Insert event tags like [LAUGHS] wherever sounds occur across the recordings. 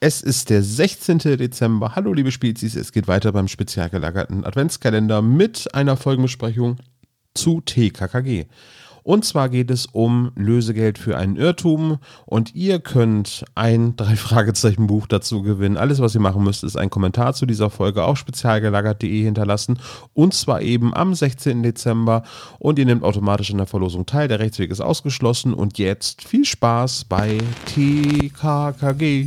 Es ist der 16. Dezember. Hallo, liebe Spezies. Es geht weiter beim spezial gelagerten Adventskalender mit einer Folgenbesprechung zu TKKG. Und zwar geht es um Lösegeld für einen Irrtum und ihr könnt ein [LAUGHS] Drei-Fragezeichen-Buch dazu gewinnen. Alles, was ihr machen müsst, ist ein Kommentar zu dieser Folge auf spezialgelagert.de hinterlassen und zwar eben am 16. Dezember und ihr nehmt automatisch an der Verlosung teil. Der Rechtsweg ist ausgeschlossen und jetzt viel Spaß bei TKKG.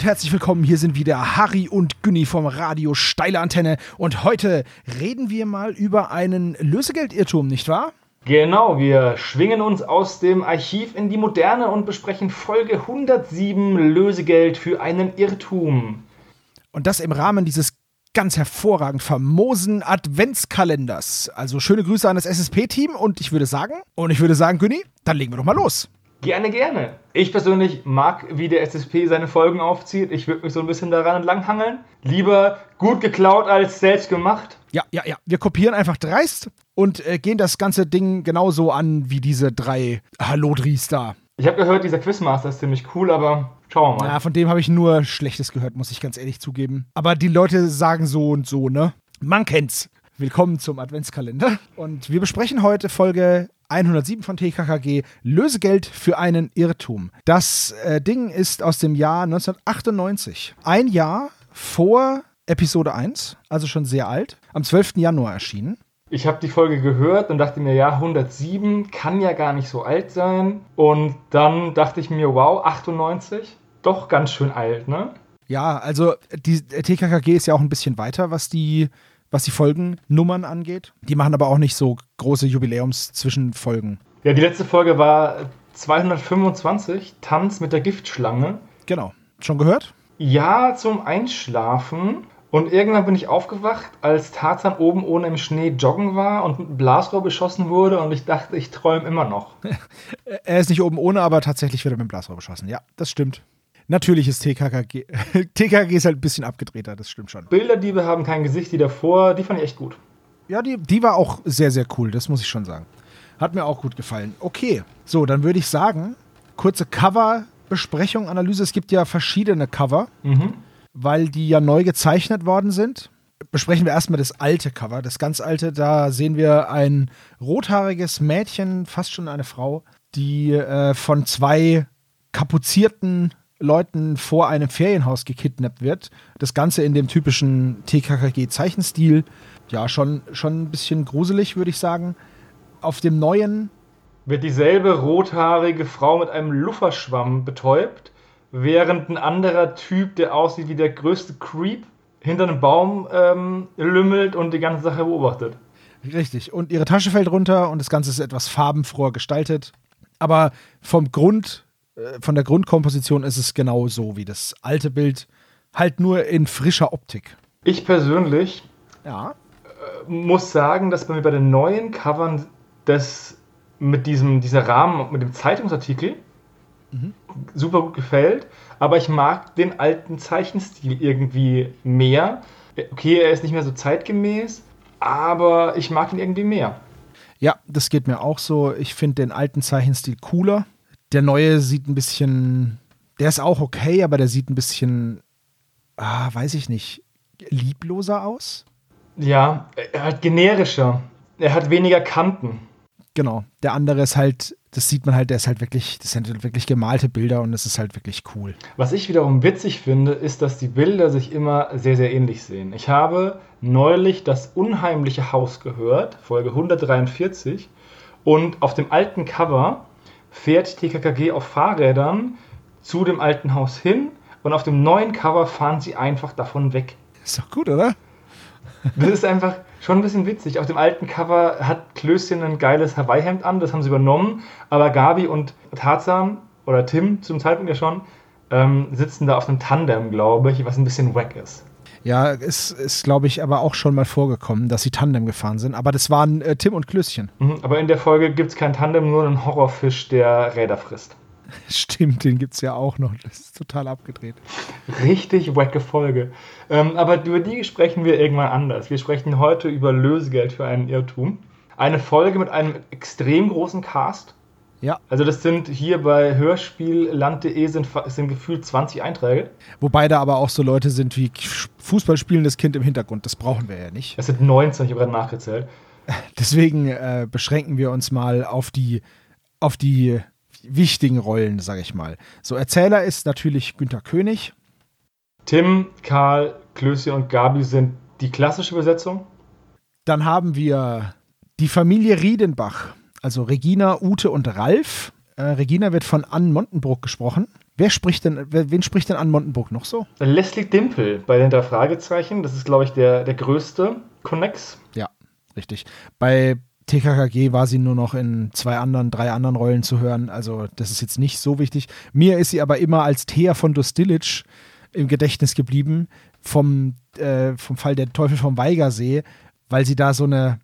Und herzlich willkommen. Hier sind wieder Harry und Günni vom Radio Steile Antenne. Und heute reden wir mal über einen Lösegeldirrtum, nicht wahr? Genau, wir schwingen uns aus dem Archiv in die Moderne und besprechen Folge 107 Lösegeld für einen Irrtum. Und das im Rahmen dieses ganz hervorragend famosen Adventskalenders. Also schöne Grüße an das SSP-Team und ich würde sagen, und ich würde sagen, Günni, dann legen wir doch mal los. Gerne, gerne. Ich persönlich mag, wie der SSP seine Folgen aufzieht. Ich würde mich so ein bisschen daran entlanghangeln. Lieber gut geklaut als selbst gemacht. Ja, ja, ja. Wir kopieren einfach dreist und äh, gehen das ganze Ding genauso an wie diese drei Hallodris da. Ich habe gehört, dieser Quizmaster ist ziemlich cool, aber schauen wir mal. Ja, von dem habe ich nur Schlechtes gehört, muss ich ganz ehrlich zugeben. Aber die Leute sagen so und so, ne? Man kennt's. Willkommen zum Adventskalender. Und wir besprechen heute Folge 107 von TKKG, Lösegeld für einen Irrtum. Das äh, Ding ist aus dem Jahr 1998. Ein Jahr vor Episode 1, also schon sehr alt, am 12. Januar erschienen. Ich habe die Folge gehört und dachte mir, ja, 107 kann ja gar nicht so alt sein. Und dann dachte ich mir, wow, 98, doch ganz schön alt, ne? Ja, also die TKKG ist ja auch ein bisschen weiter, was die was die Folgennummern angeht. Die machen aber auch nicht so große Jubiläums-Zwischenfolgen. Ja, die letzte Folge war 225, Tanz mit der Giftschlange. Genau. Schon gehört? Ja, zum Einschlafen. Und irgendwann bin ich aufgewacht, als Tarzan oben ohne im Schnee joggen war und mit einem Blasrohr beschossen wurde und ich dachte, ich träume immer noch. [LAUGHS] er ist nicht oben ohne, aber tatsächlich wird er mit dem Blasrohr beschossen. Ja, das stimmt. Natürlich ist TKKG. [LAUGHS] TKKG ist halt ein bisschen abgedrehter, das stimmt schon. Bilderdiebe haben kein Gesicht, die davor, die fand ich echt gut. Ja, die, die war auch sehr, sehr cool, das muss ich schon sagen. Hat mir auch gut gefallen. Okay, so, dann würde ich sagen, kurze Cover-Besprechung, Analyse. Es gibt ja verschiedene Cover, mhm. weil die ja neu gezeichnet worden sind. Besprechen wir erstmal das alte Cover, das ganz alte. Da sehen wir ein rothaariges Mädchen, fast schon eine Frau, die äh, von zwei kapuzierten Leuten vor einem Ferienhaus gekidnappt wird. Das Ganze in dem typischen TKKG-Zeichenstil. Ja, schon, schon ein bisschen gruselig, würde ich sagen. Auf dem neuen. Wird dieselbe rothaarige Frau mit einem Lufferschwamm betäubt, während ein anderer Typ, der aussieht wie der größte Creep, hinter einem Baum ähm, lümmelt und die ganze Sache beobachtet. Richtig. Und ihre Tasche fällt runter und das Ganze ist etwas farbenfroher gestaltet. Aber vom Grund von der Grundkomposition ist es genau so wie das alte Bild, halt nur in frischer Optik. Ich persönlich ja. Äh, muss sagen, dass bei mir bei den neuen Covern das mit diesem dieser Rahmen, mit dem Zeitungsartikel mhm. super gut gefällt, aber ich mag den alten Zeichenstil irgendwie mehr. Okay, er ist nicht mehr so zeitgemäß, aber ich mag ihn irgendwie mehr. Ja, das geht mir auch so. Ich finde den alten Zeichenstil cooler. Der neue sieht ein bisschen, der ist auch okay, aber der sieht ein bisschen, ah, weiß ich nicht, liebloser aus. Ja, er hat generischer. Er hat weniger Kanten. Genau. Der andere ist halt, das sieht man halt, der ist halt wirklich, das sind halt wirklich gemalte Bilder und das ist halt wirklich cool. Was ich wiederum witzig finde, ist, dass die Bilder sich immer sehr, sehr ähnlich sehen. Ich habe neulich das unheimliche Haus gehört, Folge 143, und auf dem alten Cover fährt TKKG auf Fahrrädern zu dem alten Haus hin und auf dem neuen Cover fahren sie einfach davon weg. Ist doch gut, oder? Das ist einfach schon ein bisschen witzig. Auf dem alten Cover hat Klößchen ein geiles Hawaii-Hemd an, das haben sie übernommen, aber Gabi und Tarzan oder Tim zum Zeitpunkt ja schon ähm, sitzen da auf einem Tandem, glaube ich, was ein bisschen wack ist. Ja, es ist, glaube ich, aber auch schon mal vorgekommen, dass sie Tandem gefahren sind. Aber das waren äh, Tim und Klößchen. Mhm, aber in der Folge gibt es kein Tandem, nur einen Horrorfisch, der Räder frisst. [LAUGHS] Stimmt, den gibt es ja auch noch. Das ist total abgedreht. Richtig wacke Folge. Ähm, aber über die sprechen wir irgendwann anders. Wir sprechen heute über Lösegeld für einen Irrtum. Eine Folge mit einem extrem großen Cast. Ja. Also das sind hier bei Hörspielland.de sind, sind gefühlt 20 Einträge. Wobei da aber auch so Leute sind wie Fußballspielendes Kind im Hintergrund. Das brauchen wir ja nicht. Es sind 19, ich habe gerade nachgezählt. [LAUGHS] Deswegen äh, beschränken wir uns mal auf die, auf die wichtigen Rollen, sage ich mal. So, Erzähler ist natürlich Günter König. Tim, Karl, Klöße und Gabi sind die klassische Besetzung. Dann haben wir die Familie Riedenbach, also Regina, Ute und Ralf. Äh, Regina wird von Ann Montenbruck gesprochen. Wer spricht denn, wer, wen spricht denn Ann Montenbruck noch so? Leslie Dimpel bei den drei Fragezeichen. Das ist, glaube ich, der, der größte Connex. Ja, richtig. Bei TKKG war sie nur noch in zwei anderen, drei anderen Rollen zu hören. Also das ist jetzt nicht so wichtig. Mir ist sie aber immer als Thea von Dostilic im Gedächtnis geblieben vom, äh, vom Fall der Teufel vom Weigersee, weil sie da so eine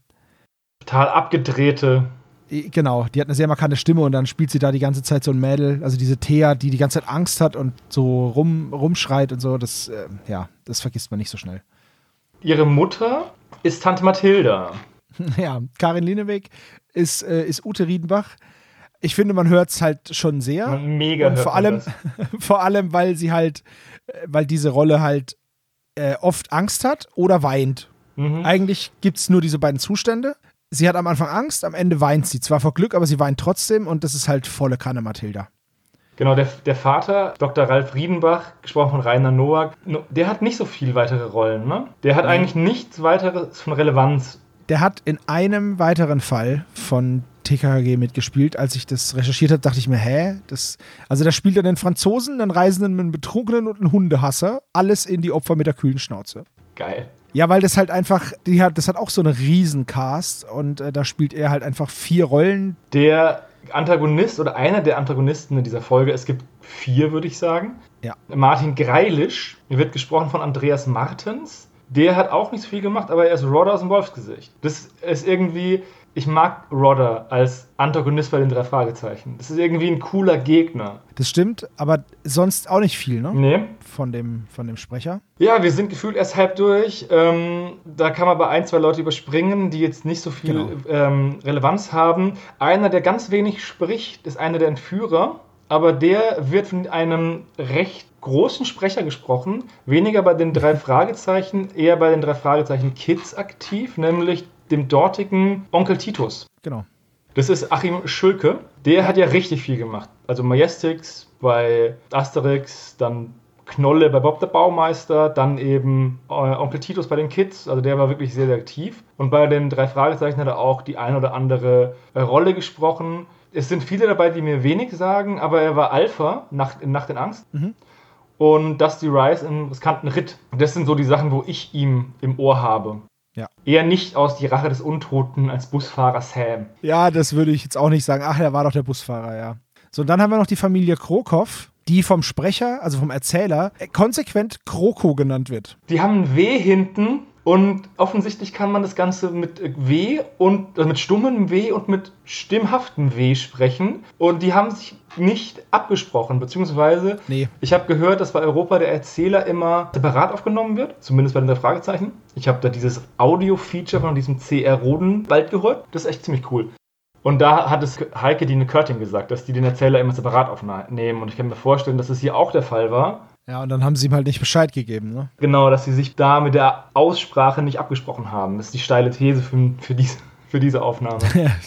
total abgedrehte Genau, die hat eine sehr markante Stimme und dann spielt sie da die ganze Zeit so ein Mädel, also diese Thea, die die ganze Zeit Angst hat und so rum, rumschreit und so, das, äh, ja, das vergisst man nicht so schnell. Ihre Mutter ist Tante Mathilda. [LAUGHS] Ja, Karin Linebeck ist, äh, ist Ute Riedenbach. Ich finde, man hört es halt schon sehr. Mega und vor allem, [LAUGHS] vor allem, weil sie halt, äh, weil diese Rolle halt äh, oft Angst hat oder weint. Mhm. Eigentlich gibt es nur diese beiden Zustände. Sie hat am Anfang Angst, am Ende weint sie. Zwar vor Glück, aber sie weint trotzdem und das ist halt volle Kanne Mathilda. Genau, der, der Vater, Dr. Ralf Riedenbach, gesprochen von Rainer Nowak, der hat nicht so viel weitere Rollen, ne? Der hat mhm. eigentlich nichts weiteres von Relevanz der hat in einem weiteren Fall von TKKG mitgespielt. Als ich das recherchiert habe, dachte ich mir, hä? Das, also da spielt er einen Franzosen, einen Reisenden, einen Betrunkenen und einen Hundehasser. Alles in die Opfer mit der kühlen Schnauze. Geil. Ja, weil das halt einfach, die hat, das hat auch so eine Riesencast und äh, da spielt er halt einfach vier Rollen. Der Antagonist oder einer der Antagonisten in dieser Folge, es gibt vier, würde ich sagen. Ja. Martin Greilisch, wird gesprochen von Andreas Martens. Der hat auch nicht so viel gemacht, aber er ist Rodder aus dem Wolfsgesicht. Das ist irgendwie, ich mag Rodder als Antagonist bei den drei Fragezeichen. Das ist irgendwie ein cooler Gegner. Das stimmt, aber sonst auch nicht viel, ne? Nee. Von dem, von dem Sprecher. Ja, wir sind gefühlt erst halb durch. Ähm, da kann man bei ein, zwei Leute überspringen, die jetzt nicht so viel genau. ähm, Relevanz haben. Einer, der ganz wenig spricht, ist einer der Entführer aber der wird von einem recht großen Sprecher gesprochen, weniger bei den drei Fragezeichen, eher bei den drei Fragezeichen Kids aktiv, nämlich dem dortigen Onkel Titus. Genau. Das ist Achim Schülke. Der hat ja richtig viel gemacht. Also Majestix bei Asterix, dann Knolle bei Bob der Baumeister, dann eben äh, Onkel Titus bei den Kids. Also der war wirklich sehr, sehr aktiv. Und bei den drei Fragezeichen hat er auch die ein oder andere äh, Rolle gesprochen es sind viele dabei, die mir wenig sagen, aber er war Alpha nach, in Nacht in Angst. Mhm. Und Dusty Rice im riskanten Ritt. Das sind so die Sachen, wo ich ihm im Ohr habe. Ja. Eher nicht aus Die Rache des Untoten als Busfahrer Sam. Ja, das würde ich jetzt auch nicht sagen. Ach, er war doch der Busfahrer, ja. So, und dann haben wir noch die Familie Krokow, die vom Sprecher, also vom Erzähler, konsequent Kroko genannt wird. Die haben ein W hinten und offensichtlich kann man das Ganze mit W und also mit stummem W und mit stimmhaftem W sprechen. Und die haben sich nicht abgesprochen, beziehungsweise nee. ich habe gehört, dass bei Europa der Erzähler immer separat aufgenommen wird, zumindest bei den Fragezeichen. Ich habe da dieses Audio-Feature von diesem CR Roden bald gehört. Das ist echt ziemlich cool. Und da hat es Heike Dine Körting gesagt, dass die den Erzähler immer separat aufnehmen. Und ich kann mir vorstellen, dass es hier auch der Fall war. Ja, und dann haben sie ihm halt nicht Bescheid gegeben, ne? Genau, dass sie sich da mit der Aussprache nicht abgesprochen haben. Das ist die steile These für, für, diese, für diese Aufnahme. [LAUGHS]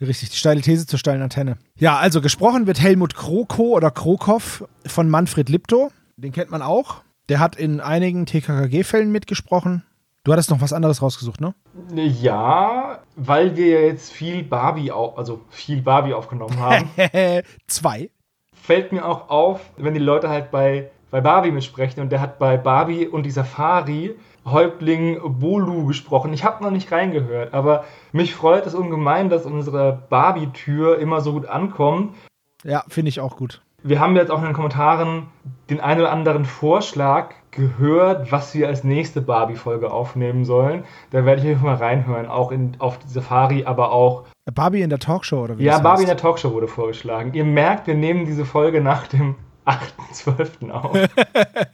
Richtig, die steile These zur steilen Antenne. Ja, also gesprochen wird Helmut Kroko oder Krokow von Manfred Lipto. Den kennt man auch. Der hat in einigen TKKG-Fällen mitgesprochen. Du hattest noch was anderes rausgesucht, ne? Ja, weil wir jetzt viel Barbie, also viel Barbie aufgenommen haben. [LAUGHS] Zwei. Fällt mir auch auf, wenn die Leute halt bei bei Barbie mitsprechen und der hat bei Barbie und die Safari Häuptling Bolu gesprochen. Ich habe noch nicht reingehört, aber mich freut es ungemein, dass unsere Barbie-Tür immer so gut ankommt. Ja, finde ich auch gut. wir haben jetzt auch in den Kommentaren den einen oder anderen Vorschlag gehört, was wir als nächste Barbie-Folge aufnehmen sollen. Da werde ich mal reinhören, auch in, auf Safari, aber auch. Barbie in der Talkshow oder wie? Ja, Barbie heißt? in der Talkshow wurde vorgeschlagen. Ihr merkt, wir nehmen diese Folge nach dem 8.12. auf.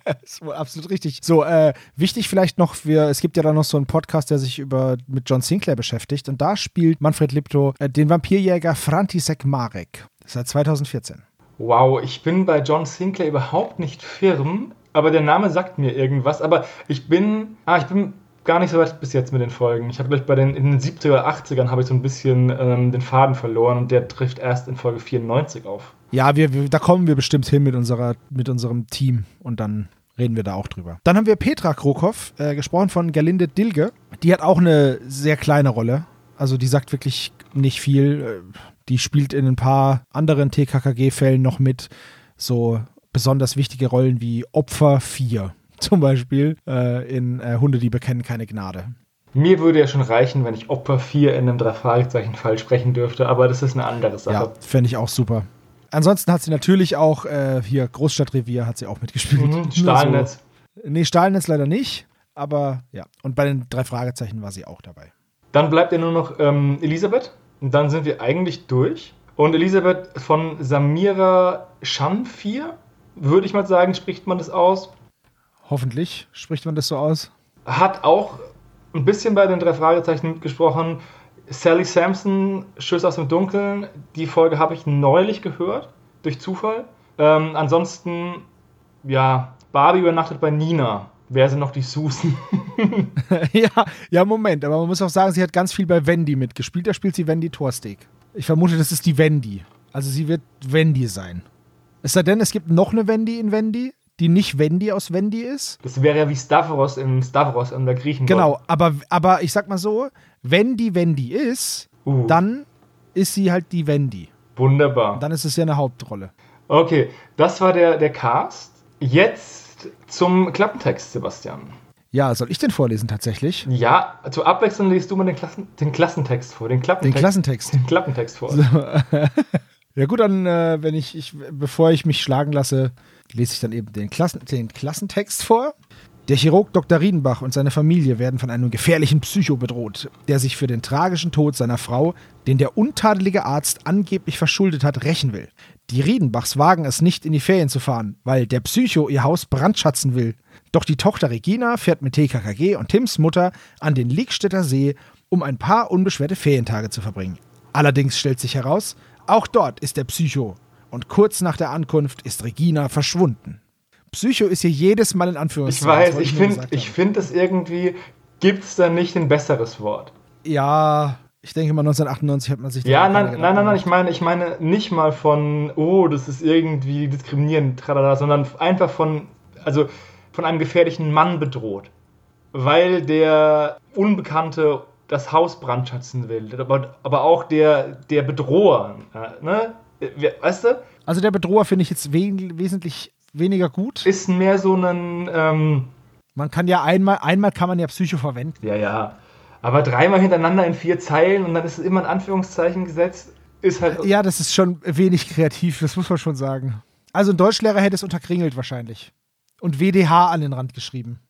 das [LAUGHS] ist wohl absolut richtig. So, äh, wichtig vielleicht noch, wir, es gibt ja da noch so einen Podcast, der sich über, mit John Sinclair beschäftigt und da spielt Manfred Lipto äh, den Vampirjäger Frantisek Marek. Seit 2014. Wow, ich bin bei John Sinclair überhaupt nicht firm, aber der Name sagt mir irgendwas. Aber ich bin, ah, ich bin gar nicht so weit bis jetzt mit den Folgen. Ich habe gleich bei den in den 70er oder 80ern habe ich so ein bisschen ähm, den Faden verloren und der trifft erst in Folge 94 auf. Ja, wir, wir, da kommen wir bestimmt hin mit, unserer, mit unserem Team und dann reden wir da auch drüber. Dann haben wir Petra Krokow, äh, gesprochen von Gerlinde Dilge. Die hat auch eine sehr kleine Rolle. Also die sagt wirklich nicht viel. Die spielt in ein paar anderen TKKG-Fällen noch mit. So besonders wichtige Rollen wie Opfer 4 [LAUGHS] zum Beispiel äh, in äh, Hunde, die bekennen keine Gnade. Mir würde ja schon reichen, wenn ich Opfer 4 in einem Drei-Fragezeichen-Fall sprechen dürfte, aber das ist eine andere Sache. Ja, fände ich auch super. Ansonsten hat sie natürlich auch äh, hier Großstadtrevier hat sie auch mitgespielt. Mhm, Stahlnetz. So. Nee, Stahlnetz leider nicht, aber ja. Und bei den drei Fragezeichen war sie auch dabei. Dann bleibt ja nur noch ähm, Elisabeth. Und dann sind wir eigentlich durch. Und Elisabeth von Samira Schanfir, würde ich mal sagen, spricht man das aus. Hoffentlich spricht man das so aus. Hat auch ein bisschen bei den drei Fragezeichen mitgesprochen. Sally Sampson, Schüsse aus dem Dunkeln, die Folge habe ich neulich gehört, durch Zufall. Ähm, ansonsten, ja, Barbie übernachtet bei Nina. Wer sind noch die Susan? [LAUGHS] [LAUGHS] ja, ja, Moment, aber man muss auch sagen, sie hat ganz viel bei Wendy mitgespielt. Da spielt sie Wendy Thorsteg. Ich vermute, das ist die Wendy. Also sie wird Wendy sein. Es sei denn, es gibt noch eine Wendy in Wendy, die nicht Wendy aus Wendy ist. Das wäre ja wie Stavros im Stavros in der Griechen. Genau, aber, aber ich sag mal so, wenn die Wendy ist, uh. dann ist sie halt die Wendy. Wunderbar. Und dann ist es ja eine Hauptrolle. Okay, das war der, der Cast. Jetzt zum Klappentext, Sebastian. Ja, soll ich den vorlesen tatsächlich? Ja, zur Abwechslung liest du mal den, Klassen, den Klassentext vor. Den Klappentext. Den Klassentext. Den Klappentext vor. So. [LAUGHS] ja gut, dann, äh, wenn ich, ich, bevor ich mich schlagen lasse, lese ich dann eben den, Klassen, den Klassentext vor. Der Chirurg Dr. Riedenbach und seine Familie werden von einem gefährlichen Psycho bedroht, der sich für den tragischen Tod seiner Frau, den der untadelige Arzt angeblich verschuldet hat, rächen will. Die Riedenbachs wagen es nicht, in die Ferien zu fahren, weil der Psycho ihr Haus brandschatzen will. Doch die Tochter Regina fährt mit TKKG und Tims Mutter an den Liegstädter See, um ein paar unbeschwerte Ferientage zu verbringen. Allerdings stellt sich heraus, auch dort ist der Psycho. Und kurz nach der Ankunft ist Regina verschwunden. Psycho ist hier jedes Mal in Anführungszeichen. Ich weiß, ich finde ich find das irgendwie, gibt es da nicht ein besseres Wort? Ja, ich denke mal 1998 hat man sich Ja, nein, nein, nein, nein, ich meine, ich meine nicht mal von, oh, das ist irgendwie diskriminierend, tralala, sondern einfach von, also von einem gefährlichen Mann bedroht. Weil der Unbekannte das Haus brandschatzen will. Aber, aber auch der, der Bedroher. Ne? Weißt du? Also der Bedroher finde ich jetzt we wesentlich weniger gut. Ist mehr so ein. Ähm man kann ja einmal, einmal kann man ja Psycho verwenden. Ja, ja. Aber dreimal hintereinander in vier Zeilen und dann ist es immer in Anführungszeichen gesetzt, ist halt. Ja, das ist schon wenig kreativ, das muss man schon sagen. Also ein Deutschlehrer hätte es unterkringelt wahrscheinlich. Und WDH an den Rand geschrieben.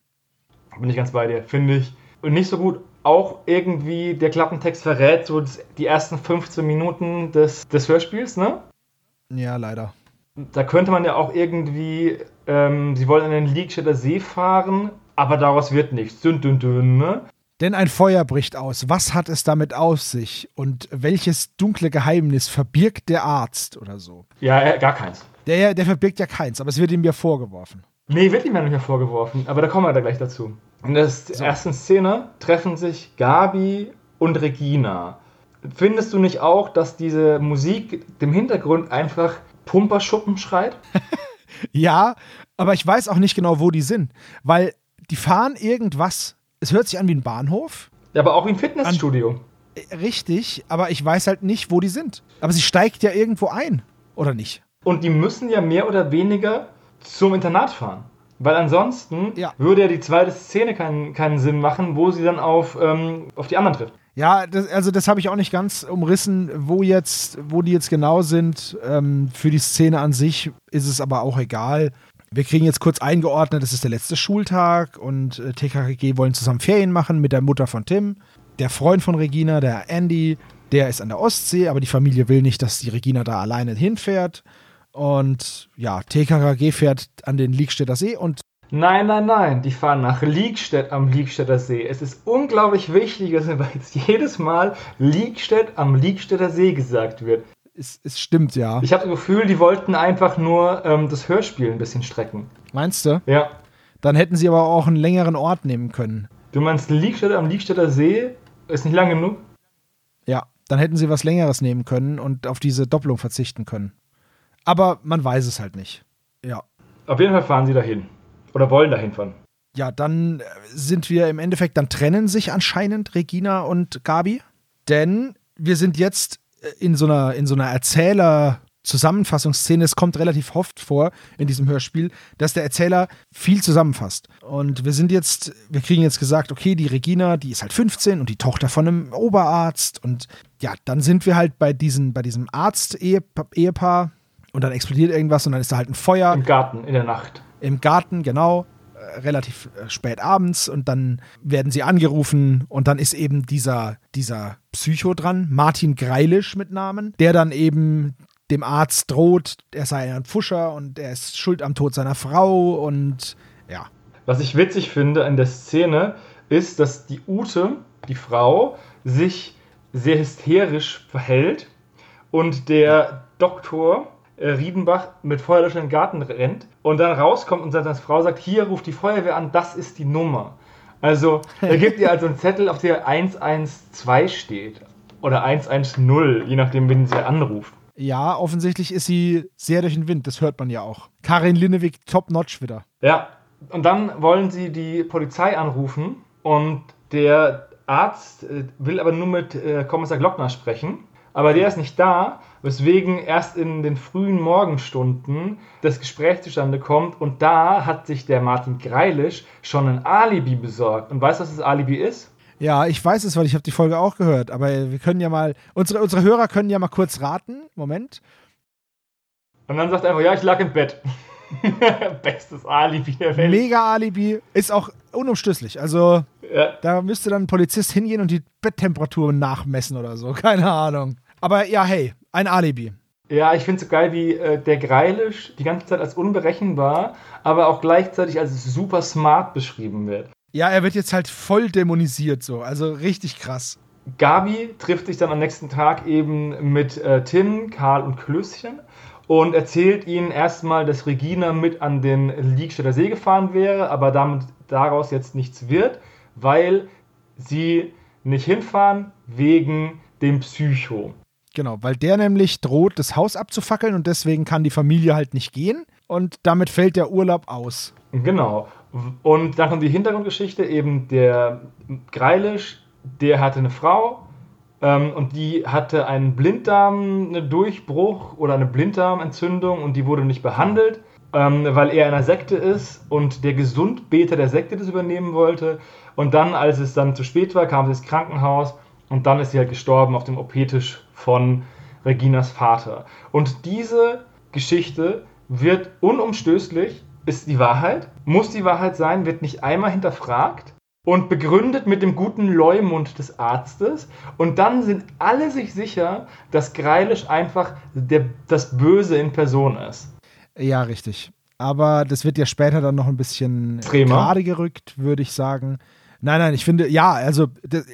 Bin ich ganz bei dir, finde ich. Und nicht so gut. Auch irgendwie der Klappentext verrät so die ersten 15 Minuten des, des Hörspiels, ne? Ja, leider da könnte man ja auch irgendwie, ähm, sie wollen in den Liegstädter See fahren, aber daraus wird nichts. Dünn, dünn, dünn, ne? Denn ein Feuer bricht aus. Was hat es damit auf sich? Und welches dunkle Geheimnis verbirgt der Arzt oder so? Ja, gar keins. Der, der verbirgt ja keins, aber es wird ihm ja vorgeworfen. Nee, wird ihm ja nicht mehr vorgeworfen, aber da kommen wir da gleich dazu. In der so. ersten Szene treffen sich Gabi und Regina. Findest du nicht auch, dass diese Musik dem Hintergrund einfach Pumperschuppen schreit? [LAUGHS] ja, aber ich weiß auch nicht genau, wo die sind, weil die fahren irgendwas. Es hört sich an wie ein Bahnhof. Ja, aber auch wie ein Fitnessstudio. An, äh, richtig, aber ich weiß halt nicht, wo die sind. Aber sie steigt ja irgendwo ein, oder nicht? Und die müssen ja mehr oder weniger zum Internat fahren. Weil ansonsten ja. würde ja die zweite Szene keinen, keinen Sinn machen, wo sie dann auf, ähm, auf die anderen trifft. Ja, das, also das habe ich auch nicht ganz umrissen, wo jetzt, wo die jetzt genau sind. Ähm, für die Szene an sich ist es aber auch egal. Wir kriegen jetzt kurz eingeordnet, es ist der letzte Schultag und äh, TKKG wollen zusammen Ferien machen mit der Mutter von Tim. Der Freund von Regina, der Andy, der ist an der Ostsee, aber die Familie will nicht, dass die Regina da alleine hinfährt. Und ja, TKKG fährt an den Liegstädter See und Nein, nein, nein, die fahren nach Liegstedt am Liegstädter See. Es ist unglaublich wichtig, dass jetzt [LAUGHS] jedes Mal Liegstedt am Liegstädter See gesagt wird. Es, es stimmt, ja. Ich habe das Gefühl, die wollten einfach nur ähm, das Hörspiel ein bisschen strecken. Meinst du? Ja. Dann hätten sie aber auch einen längeren Ort nehmen können. Du meinst Liegstedt am Liegstädter See ist nicht lang genug? Ja, dann hätten sie was Längeres nehmen können und auf diese Doppelung verzichten können. Aber man weiß es halt nicht. Ja. Auf jeden Fall fahren sie dahin. Oder wollen dahin fahren. Ja, dann äh, sind wir im Endeffekt, dann trennen sich anscheinend Regina und Gabi. Denn wir sind jetzt äh, in so einer, in so einer Erzähler- Zusammenfassungsszene, es kommt relativ oft vor in diesem Hörspiel, dass der Erzähler viel zusammenfasst. Und wir sind jetzt, wir kriegen jetzt gesagt, okay, die Regina, die ist halt 15 und die Tochter von einem Oberarzt. Und ja, dann sind wir halt bei, diesen, bei diesem Arzt-Ehepaar und dann explodiert irgendwas und dann ist da halt ein Feuer. Im Garten, in der Nacht im Garten, genau, äh, relativ äh, spät abends und dann werden sie angerufen und dann ist eben dieser, dieser Psycho dran, Martin Greilisch mit Namen, der dann eben dem Arzt droht, er sei ein Pfuscher und er ist schuld am Tod seiner Frau und ja. Was ich witzig finde an der Szene ist, dass die Ute, die Frau, sich sehr hysterisch verhält und der Doktor Riedenbach mit Feuerlöscher in den Garten rennt und dann rauskommt und seine Frau sagt, hier ruft die Feuerwehr an, das ist die Nummer. Also, er gibt ihr also einen Zettel, auf der 112 steht. Oder 110, je nachdem, wen sie anruft. Ja, offensichtlich ist sie sehr durch den Wind, das hört man ja auch. Karin Linnewig, top-notch wieder. Ja, und dann wollen sie die Polizei anrufen und der Arzt äh, will aber nur mit äh, Kommissar Glockner sprechen. Aber der ist nicht da weswegen erst in den frühen Morgenstunden das Gespräch zustande kommt und da hat sich der Martin Greilisch schon ein Alibi besorgt. Und weißt du, was das Alibi ist? Ja, ich weiß es, weil ich habe die Folge auch gehört. Aber wir können ja mal, unsere, unsere Hörer können ja mal kurz raten. Moment. Und dann sagt er einfach, ja, ich lag im Bett. [LAUGHS] Bestes Alibi der Welt. Mega Alibi. Ist auch unumstößlich. Also, ja. da müsste dann ein Polizist hingehen und die Betttemperatur nachmessen oder so. [LAUGHS] Keine Ahnung. Aber ja, hey, ein Alibi. Ja, ich finde es so geil, wie äh, der Greilisch die ganze Zeit als unberechenbar, aber auch gleichzeitig als super smart beschrieben wird. Ja, er wird jetzt halt voll dämonisiert so, also richtig krass. Gabi trifft sich dann am nächsten Tag eben mit äh, Tim, Karl und Klößchen und erzählt ihnen erstmal, dass Regina mit an den Liegstädter See gefahren wäre, aber damit daraus jetzt nichts wird, weil sie nicht hinfahren wegen dem Psycho. Genau, weil der nämlich droht, das Haus abzufackeln und deswegen kann die Familie halt nicht gehen und damit fällt der Urlaub aus. Genau. Und dann kommt die Hintergrundgeschichte, eben der Greilisch, der hatte eine Frau ähm, und die hatte einen Blinddarm-Durchbruch oder eine Blinddarmentzündung und die wurde nicht behandelt, ähm, weil er in einer Sekte ist und der Gesundbeter der Sekte das übernehmen wollte. Und dann, als es dann zu spät war, kam sie ins Krankenhaus und dann ist sie halt gestorben auf dem OP-Tisch von Reginas Vater. Und diese Geschichte wird unumstößlich, ist die Wahrheit, muss die Wahrheit sein, wird nicht einmal hinterfragt und begründet mit dem guten Leumund des Arztes. Und dann sind alle sich sicher, dass Greilisch einfach der, das Böse in Person ist. Ja, richtig. Aber das wird ja später dann noch ein bisschen gerade gerückt, würde ich sagen. Nein, nein, ich finde, ja, also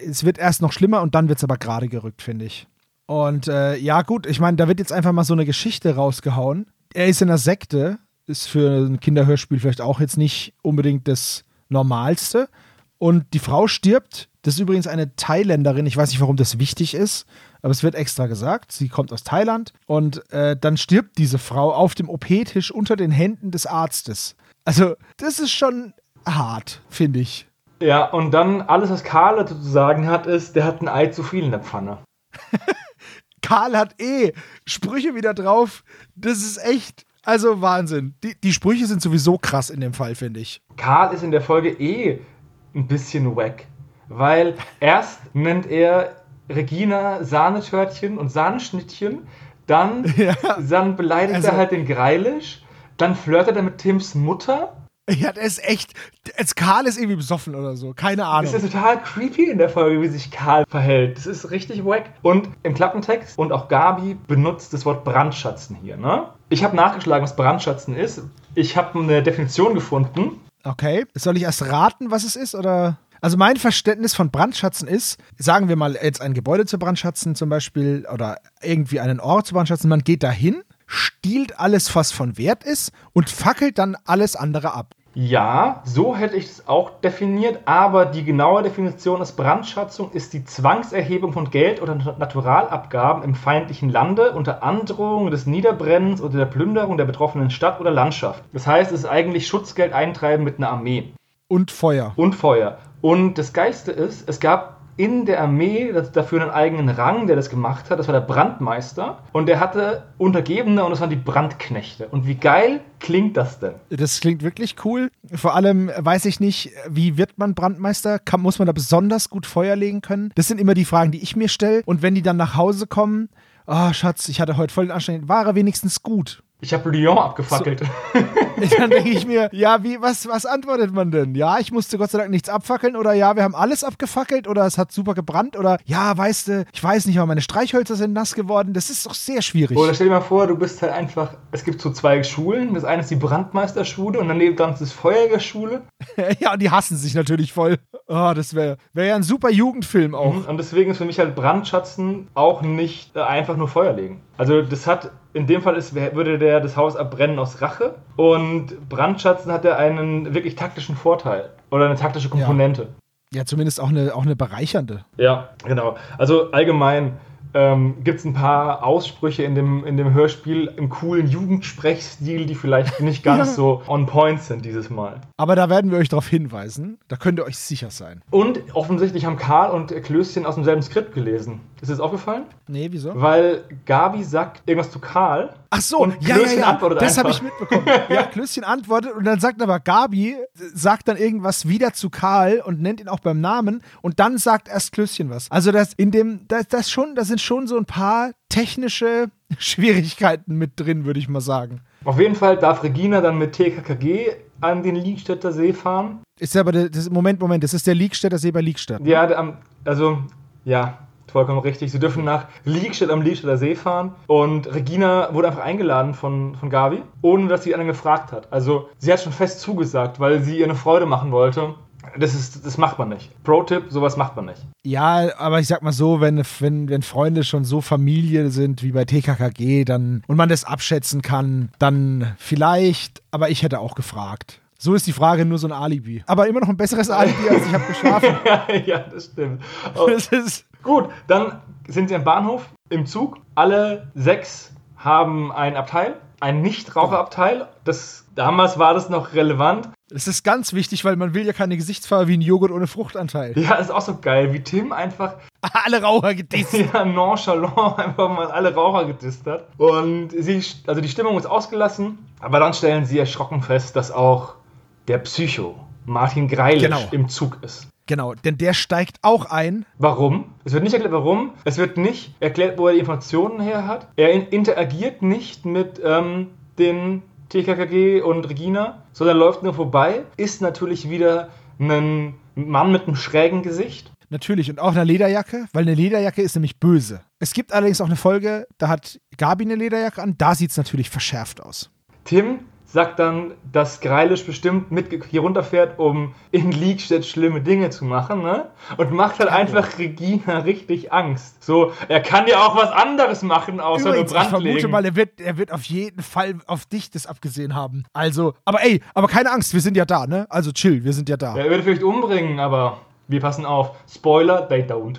es wird erst noch schlimmer und dann wird es aber gerade gerückt, finde ich. Und äh, ja, gut, ich meine, da wird jetzt einfach mal so eine Geschichte rausgehauen. Er ist in einer Sekte, ist für ein Kinderhörspiel vielleicht auch jetzt nicht unbedingt das Normalste. Und die Frau stirbt. Das ist übrigens eine Thailänderin. Ich weiß nicht, warum das wichtig ist, aber es wird extra gesagt. Sie kommt aus Thailand. Und äh, dann stirbt diese Frau auf dem OP-Tisch unter den Händen des Arztes. Also, das ist schon hart, finde ich. Ja, und dann alles, was Karl dazu zu sagen hat, ist, der hat ein Ei zu viel in der Pfanne. [LAUGHS] Karl hat eh Sprüche wieder drauf. Das ist echt, also Wahnsinn. Die, die Sprüche sind sowieso krass in dem Fall, finde ich. Karl ist in der Folge eh ein bisschen wack. weil erst nennt er Regina Sahnetörtchen und Sahneschnittchen, dann, [LAUGHS] ja. dann beleidigt also, er halt den Greilisch, dann flirtet er mit Tims Mutter. Ja, der ist echt. Als Karl ist irgendwie besoffen oder so. Keine Ahnung. Das ist total creepy in der Folge, wie sich Karl verhält. Das ist richtig wack. Und im Klappentext und auch Gabi benutzt das Wort Brandschatzen hier. Ne? Ich habe nachgeschlagen, was Brandschatzen ist. Ich habe eine Definition gefunden. Okay. Soll ich erst raten, was es ist? Oder? Also mein Verständnis von Brandschatzen ist, sagen wir mal jetzt ein Gebäude zu brandschatzen zum Beispiel oder irgendwie einen Ort zu brandschatzen, man geht dahin, stiehlt alles, was von Wert ist und fackelt dann alles andere ab. Ja, so hätte ich es auch definiert, aber die genaue Definition ist Brandschatzung ist die Zwangserhebung von Geld oder Naturalabgaben im feindlichen Lande unter Androhung des Niederbrennens oder der Plünderung der betroffenen Stadt oder Landschaft. Das heißt, es ist eigentlich Schutzgeld eintreiben mit einer Armee. Und Feuer. Und Feuer. Und das Geiste ist, es gab in der Armee dafür einen eigenen Rang, der das gemacht hat. Das war der Brandmeister. Und der hatte Untergebene und das waren die Brandknechte. Und wie geil klingt das denn? Das klingt wirklich cool. Vor allem weiß ich nicht, wie wird man Brandmeister? Kann, muss man da besonders gut Feuer legen können? Das sind immer die Fragen, die ich mir stelle. Und wenn die dann nach Hause kommen, oh Schatz, ich hatte heute voll den Anstrengend, war er wenigstens gut? Ich habe Lyon abgefackelt. So. [LAUGHS] Dann denke ich mir, ja, wie, was, was antwortet man denn? Ja, ich musste Gott sei Dank nichts abfackeln oder ja, wir haben alles abgefackelt oder es hat super gebrannt oder ja, weißt du, ich weiß nicht, aber meine Streichhölzer sind nass geworden. Das ist doch sehr schwierig. Oder stell dir mal vor, du bist halt einfach, es gibt so zwei Schulen. Das eine ist die Brandmeisterschule und daneben dran ist die Feuerwehrschule. [LAUGHS] ja, und die hassen sich natürlich voll. Oh, das wäre wär ja ein super Jugendfilm auch. Und deswegen ist für mich halt Brandschatzen auch nicht äh, einfach nur Feuer legen. Also das hat in dem Fall ist, würde der das Haus abbrennen aus Rache. Und Brandschatzen hat er einen wirklich taktischen Vorteil. Oder eine taktische Komponente. Ja, ja zumindest auch eine, auch eine bereichernde. Ja, genau. Also allgemein ähm, gibt es ein paar Aussprüche in dem, in dem Hörspiel im coolen Jugendsprechstil, die vielleicht nicht ganz [LAUGHS] so on point sind dieses Mal. Aber da werden wir euch darauf hinweisen. Da könnt ihr euch sicher sein. Und offensichtlich haben Karl und Klößchen aus demselben Skript gelesen. Ist das aufgefallen? Nee, wieso? Weil Gabi sagt irgendwas zu Karl. Ach so, und ja, Klößchen ja, ja. antwortet Das habe ich mitbekommen. ja, [LAUGHS] Klößchen antwortet und dann sagt aber Gabi, sagt dann irgendwas wieder zu Karl und nennt ihn auch beim Namen und dann sagt erst Klößchen was. Also das in dem, das, das schon, das sind schon so ein paar technische [LAUGHS] Schwierigkeiten mit drin, würde ich mal sagen. Auf jeden Fall darf Regina dann mit TKKG an den Liegstädter See fahren. Ist aber, das, Moment, Moment, das ist der Liegstädter See bei Liegstadt. Ne? Ja, also, ja, vollkommen richtig. Sie dürfen nach Liegstadt am Liegstädter See fahren und Regina wurde einfach eingeladen von, von Gabi, ohne dass sie einen gefragt hat. Also, sie hat schon fest zugesagt, weil sie ihr eine Freude machen wollte das, ist, das macht man nicht. Pro-Tipp, sowas macht man nicht. Ja, aber ich sag mal so, wenn, wenn, wenn Freunde schon so Familie sind wie bei TKKG dann, und man das abschätzen kann, dann vielleicht, aber ich hätte auch gefragt. So ist die Frage nur so ein Alibi. Aber immer noch ein besseres Alibi, als ich habe geschlafen. [LAUGHS] ja, das stimmt. [LAUGHS] Oh. Das ist Gut, dann sind sie am Bahnhof im Zug. Alle sechs haben ein Abteil, ein Nichtraucherabteil. Das, damals war das noch relevant. Das ist ganz wichtig, weil man will ja keine Gesichtsfarbe wie ein Joghurt ohne Fruchtanteil. Ja, ist auch so geil, wie Tim einfach [LAUGHS] alle Raucher gedisst. [LAUGHS] ja, nonchalant einfach mal alle Raucher gedisst hat. Und sie, also die Stimmung ist ausgelassen, aber dann stellen sie erschrocken fest, dass auch der Psycho Martin Greilisch genau. im Zug ist. Genau, denn der steigt auch ein. Warum? Es wird nicht erklärt, warum. Es wird nicht erklärt, wo er die Informationen her hat. Er interagiert nicht mit ähm, den TKKG und Regina, sondern läuft nur vorbei, ist natürlich wieder ein Mann mit einem schrägen Gesicht. Natürlich, und auch eine Lederjacke, weil eine Lederjacke ist nämlich böse. Es gibt allerdings auch eine Folge, da hat Gabi eine Lederjacke an, da sieht es natürlich verschärft aus. Tim sagt dann, dass Greilisch bestimmt mit hier runterfährt, um in Liegstedt schlimme Dinge zu machen, ne? Und macht halt einfach Regina richtig Angst. So, er kann ja auch was anderes machen, außer Übrigens, nur Brand Ich vermute mal, er wird, er wird auf jeden Fall auf dich das abgesehen haben. Also, aber ey, aber keine Angst, wir sind ja da, ne? Also chill, wir sind ja da. Er würde vielleicht umbringen, aber wir passen auf. Spoiler, they don't.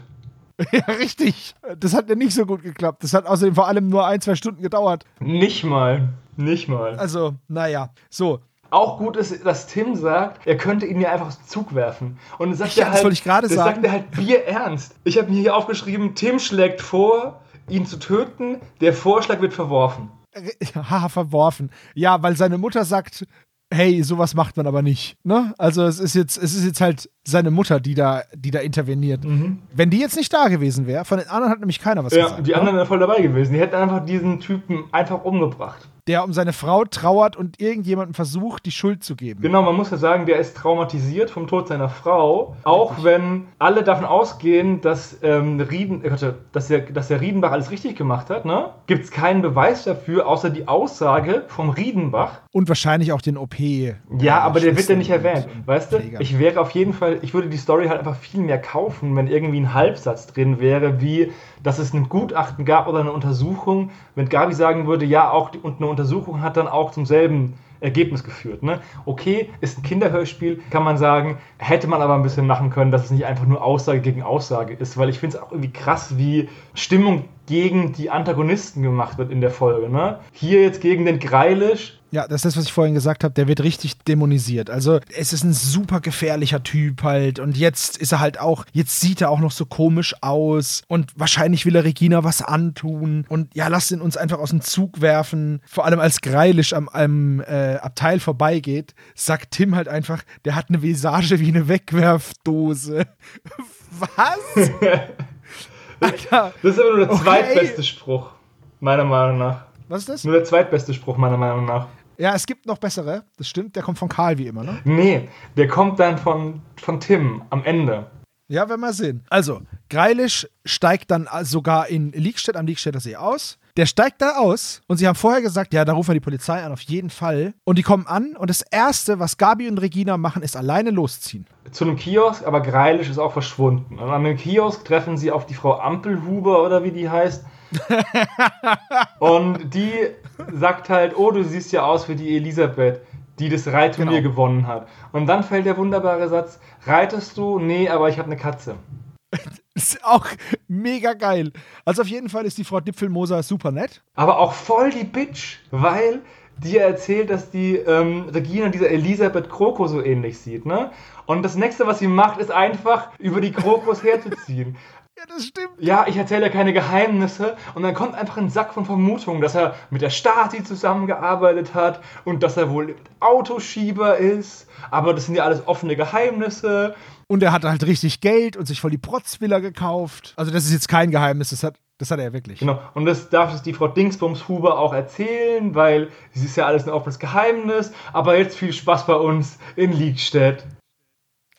[LAUGHS] Ja, richtig. Das hat ja nicht so gut geklappt. Das hat außerdem vor allem nur ein, zwei Stunden gedauert. Nicht mal. Nicht mal. Also, naja. So. Auch gut ist, dass Tim sagt, er könnte ihn ja einfach aus dem Zug werfen. Und dann sagt ja, er halt, das ich gerade sagen. sagt er halt Bier ernst. Ich habe mir hier aufgeschrieben, Tim schlägt vor, ihn zu töten. Der Vorschlag wird verworfen. [LAUGHS] Haha, verworfen. Ja, weil seine Mutter sagt, hey, sowas macht man aber nicht. Ne? Also es ist jetzt, es ist jetzt halt seine Mutter, die da, die da interveniert. Mhm. Wenn die jetzt nicht da gewesen wäre, von den anderen hat nämlich keiner was ja, gesagt. Die anderen wären voll dabei gewesen. Die hätten einfach diesen Typen einfach umgebracht der um seine Frau trauert und irgendjemandem versucht, die Schuld zu geben. Genau, man muss ja sagen, der ist traumatisiert vom Tod seiner Frau, auch Richtig. wenn alle davon ausgehen, dass, ähm, Rieden, äh, dass, der, dass der Riedenbach alles richtig gemacht hat. Ne? Gibt es keinen Beweis dafür, außer die Aussage vom Riedenbach. Und wahrscheinlich auch den OP. Ja, aber der wird ja nicht erwähnt. Weißt du, ich wäre auf jeden Fall, ich würde die Story halt einfach viel mehr kaufen, wenn irgendwie ein Halbsatz drin wäre, wie dass es ein Gutachten gab oder eine Untersuchung, wenn Gabi sagen würde, ja, auch die, und eine Untersuchung hat dann auch zum selben Ergebnis geführt. Ne? Okay, ist ein Kinderhörspiel, kann man sagen, hätte man aber ein bisschen machen können, dass es nicht einfach nur Aussage gegen Aussage ist, weil ich finde es auch irgendwie krass, wie Stimmung gegen die Antagonisten gemacht wird in der Folge. Ne? Hier jetzt gegen den Greilisch, ja, das ist das, was ich vorhin gesagt habe. Der wird richtig dämonisiert. Also, es ist ein super gefährlicher Typ halt. Und jetzt ist er halt auch, jetzt sieht er auch noch so komisch aus. Und wahrscheinlich will er Regina was antun. Und ja, lass ihn uns einfach aus dem Zug werfen. Vor allem als Greilisch am, am äh, Abteil vorbeigeht, sagt Tim halt einfach, der hat eine Visage wie eine Wegwerfdose. [LAUGHS] was? [LAUGHS] Alter. Das ist aber nur der okay. zweitbeste Spruch, meiner Meinung nach. Was ist das? Nur der zweitbeste Spruch, meiner Meinung nach. Ja, es gibt noch bessere, das stimmt. Der kommt von Karl wie immer, ne? Nee, der kommt dann von, von Tim am Ende. Ja, werden wir sehen. Also, Greilisch steigt dann sogar in Liegstedt am Liegstädter See aus. Der steigt da aus und sie haben vorher gesagt, ja, da rufen wir die Polizei an, auf jeden Fall. Und die kommen an und das Erste, was Gabi und Regina machen, ist alleine losziehen. Zu einem Kiosk, aber Greilisch ist auch verschwunden. Und an dem Kiosk treffen sie auf die Frau Ampelhuber oder wie die heißt. [LAUGHS] und die sagt halt, oh, du siehst ja aus wie die Elisabeth, die das Reitturnier genau. gewonnen hat. Und dann fällt der wunderbare Satz, reitest du? Nee, aber ich habe eine Katze. [LAUGHS] ist auch mega geil. Also auf jeden Fall ist die Frau Dipfelmoser super nett. Aber auch voll die Bitch, weil die erzählt, dass die ähm, Regina dieser Elisabeth Kroko so ähnlich sieht, ne? Und das nächste, was sie macht, ist einfach über die Krokos [LAUGHS] herzuziehen. Ja, das stimmt. Ja, ich erzähle ja keine Geheimnisse. Und dann kommt einfach ein Sack von Vermutungen, dass er mit der Stasi zusammengearbeitet hat und dass er wohl Autoschieber ist. Aber das sind ja alles offene Geheimnisse. Und er hat halt richtig Geld und sich voll die Protzvilla gekauft. Also, das ist jetzt kein Geheimnis, das hat, das hat er ja wirklich. Genau. Und das darf es die Frau Dingsbums Huber auch erzählen, weil es ist ja alles ein offenes Geheimnis. Aber jetzt viel Spaß bei uns in Liegstedt.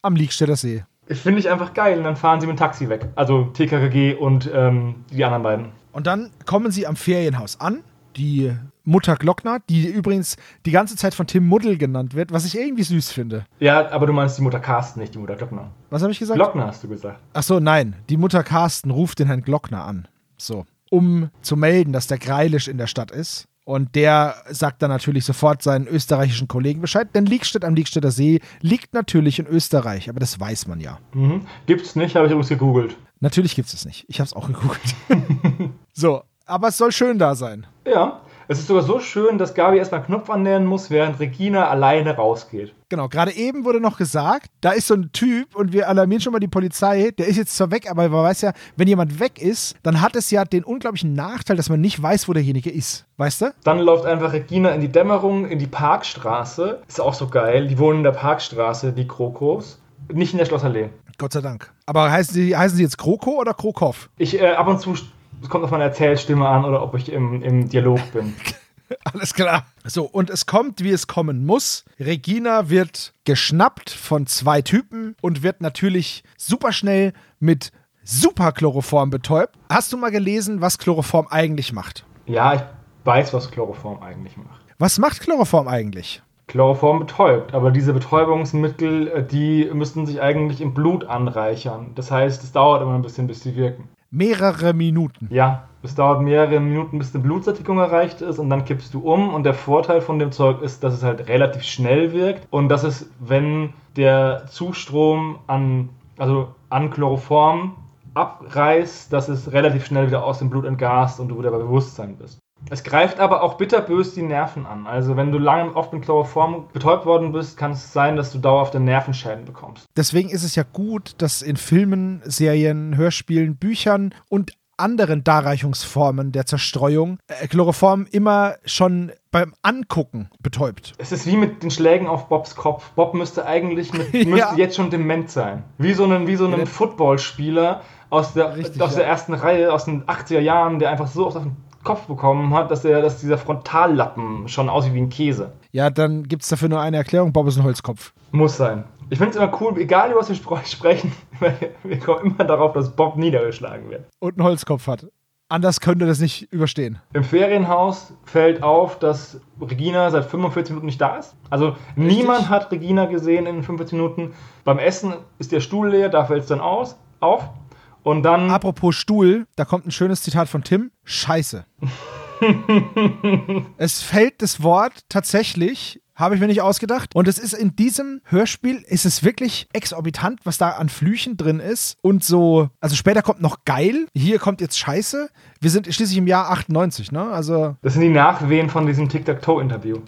Am Liegstädter See finde ich einfach geil. Und dann fahren sie mit dem Taxi weg. Also TKKG und ähm, die anderen beiden. Und dann kommen sie am Ferienhaus an. Die Mutter Glockner, die übrigens die ganze Zeit von Tim Muddel genannt wird, was ich irgendwie süß finde. Ja, aber du meinst die Mutter Carsten, nicht die Mutter Glockner. Was habe ich gesagt? Glockner hast du gesagt. Ach so, nein. Die Mutter Carsten ruft den Herrn Glockner an. So. Um zu melden, dass der Greilisch in der Stadt ist. Und der sagt dann natürlich sofort seinen österreichischen Kollegen Bescheid, denn Liegstedt am Liegstädter See liegt natürlich in Österreich, aber das weiß man ja. Mhm. Gibt's nicht, habe ich übrigens gegoogelt. Natürlich gibt es nicht. Ich habe es auch gegoogelt. [LAUGHS] so, aber es soll schön da sein. Ja. Es ist sogar so schön, dass Gabi erstmal einen Knopf annähern muss, während Regina alleine rausgeht. Genau, gerade eben wurde noch gesagt, da ist so ein Typ und wir alarmieren schon mal die Polizei, der ist jetzt zwar weg, aber man weiß ja, wenn jemand weg ist, dann hat es ja den unglaublichen Nachteil, dass man nicht weiß, wo derjenige ist. Weißt du? Dann läuft einfach Regina in die Dämmerung, in die Parkstraße. Ist auch so geil. Die wohnen in der Parkstraße, die Krokos. Nicht in der Schlossallee. Gott sei Dank. Aber heißen sie, heißen sie jetzt Kroko oder Krokow? Ich äh, ab und zu es kommt auf meine Erzählstimme an oder ob ich im, im Dialog bin. [LAUGHS] Alles klar. So, und es kommt, wie es kommen muss. Regina wird geschnappt von zwei Typen und wird natürlich super schnell mit Superchloroform betäubt. Hast du mal gelesen, was Chloroform eigentlich macht? Ja, ich weiß, was Chloroform eigentlich macht. Was macht Chloroform eigentlich? Chloroform betäubt, aber diese Betäubungsmittel, äh, die müssten sich eigentlich im Blut anreichern. Das heißt, es dauert immer ein bisschen, bis sie wirken mehrere Minuten. Ja, es dauert mehrere Minuten, bis die Blutsättigung erreicht ist und dann kippst du um. Und der Vorteil von dem Zeug ist, dass es halt relativ schnell wirkt und dass es, wenn der Zustrom an, also an Chloroform abreißt, dass es relativ schnell wieder aus dem Blut entgast und du wieder bei Bewusstsein bist. Es greift aber auch bitterbös die Nerven an. Also wenn du lange oft mit Chloroform betäubt worden bist, kann es sein, dass du dauerhafte Nervenschäden bekommst. Deswegen ist es ja gut, dass in Filmen, Serien, Hörspielen, Büchern und anderen Darreichungsformen der Zerstreuung äh, Chloroform immer schon beim Angucken betäubt. Es ist wie mit den Schlägen auf Bobs Kopf. Bob müsste eigentlich mit, [LAUGHS] müsste ja. jetzt schon dement sein. Wie so ein, wie so ein Footballspieler aus, der, Richtig, aus ja. der ersten Reihe, aus den 80er Jahren, der einfach so auf den Kopf bekommen hat, dass, er, dass dieser Frontallappen schon aussieht wie ein Käse. Ja, dann gibt es dafür nur eine Erklärung: Bob ist ein Holzkopf. Muss sein. Ich finde es immer cool, egal über was wir [LAUGHS] sprechen, wir kommen immer darauf, dass Bob niedergeschlagen wird. Und einen Holzkopf hat. Anders könnte das nicht überstehen. Im Ferienhaus fällt auf, dass Regina seit 45 Minuten nicht da ist. Also Richtig? niemand hat Regina gesehen in 45 Minuten. Beim Essen ist der Stuhl leer, da fällt es dann aus, auf. Und dann. Apropos Stuhl, da kommt ein schönes Zitat von Tim. Scheiße. [LAUGHS] es fällt das Wort tatsächlich habe ich mir nicht ausgedacht. Und es ist in diesem Hörspiel, ist es wirklich exorbitant, was da an Flüchen drin ist. Und so, also später kommt noch geil, hier kommt jetzt Scheiße. Wir sind schließlich im Jahr 98, ne? Also. Das sind die Nachwehen von diesem Tic-Tac-Toe-Interview.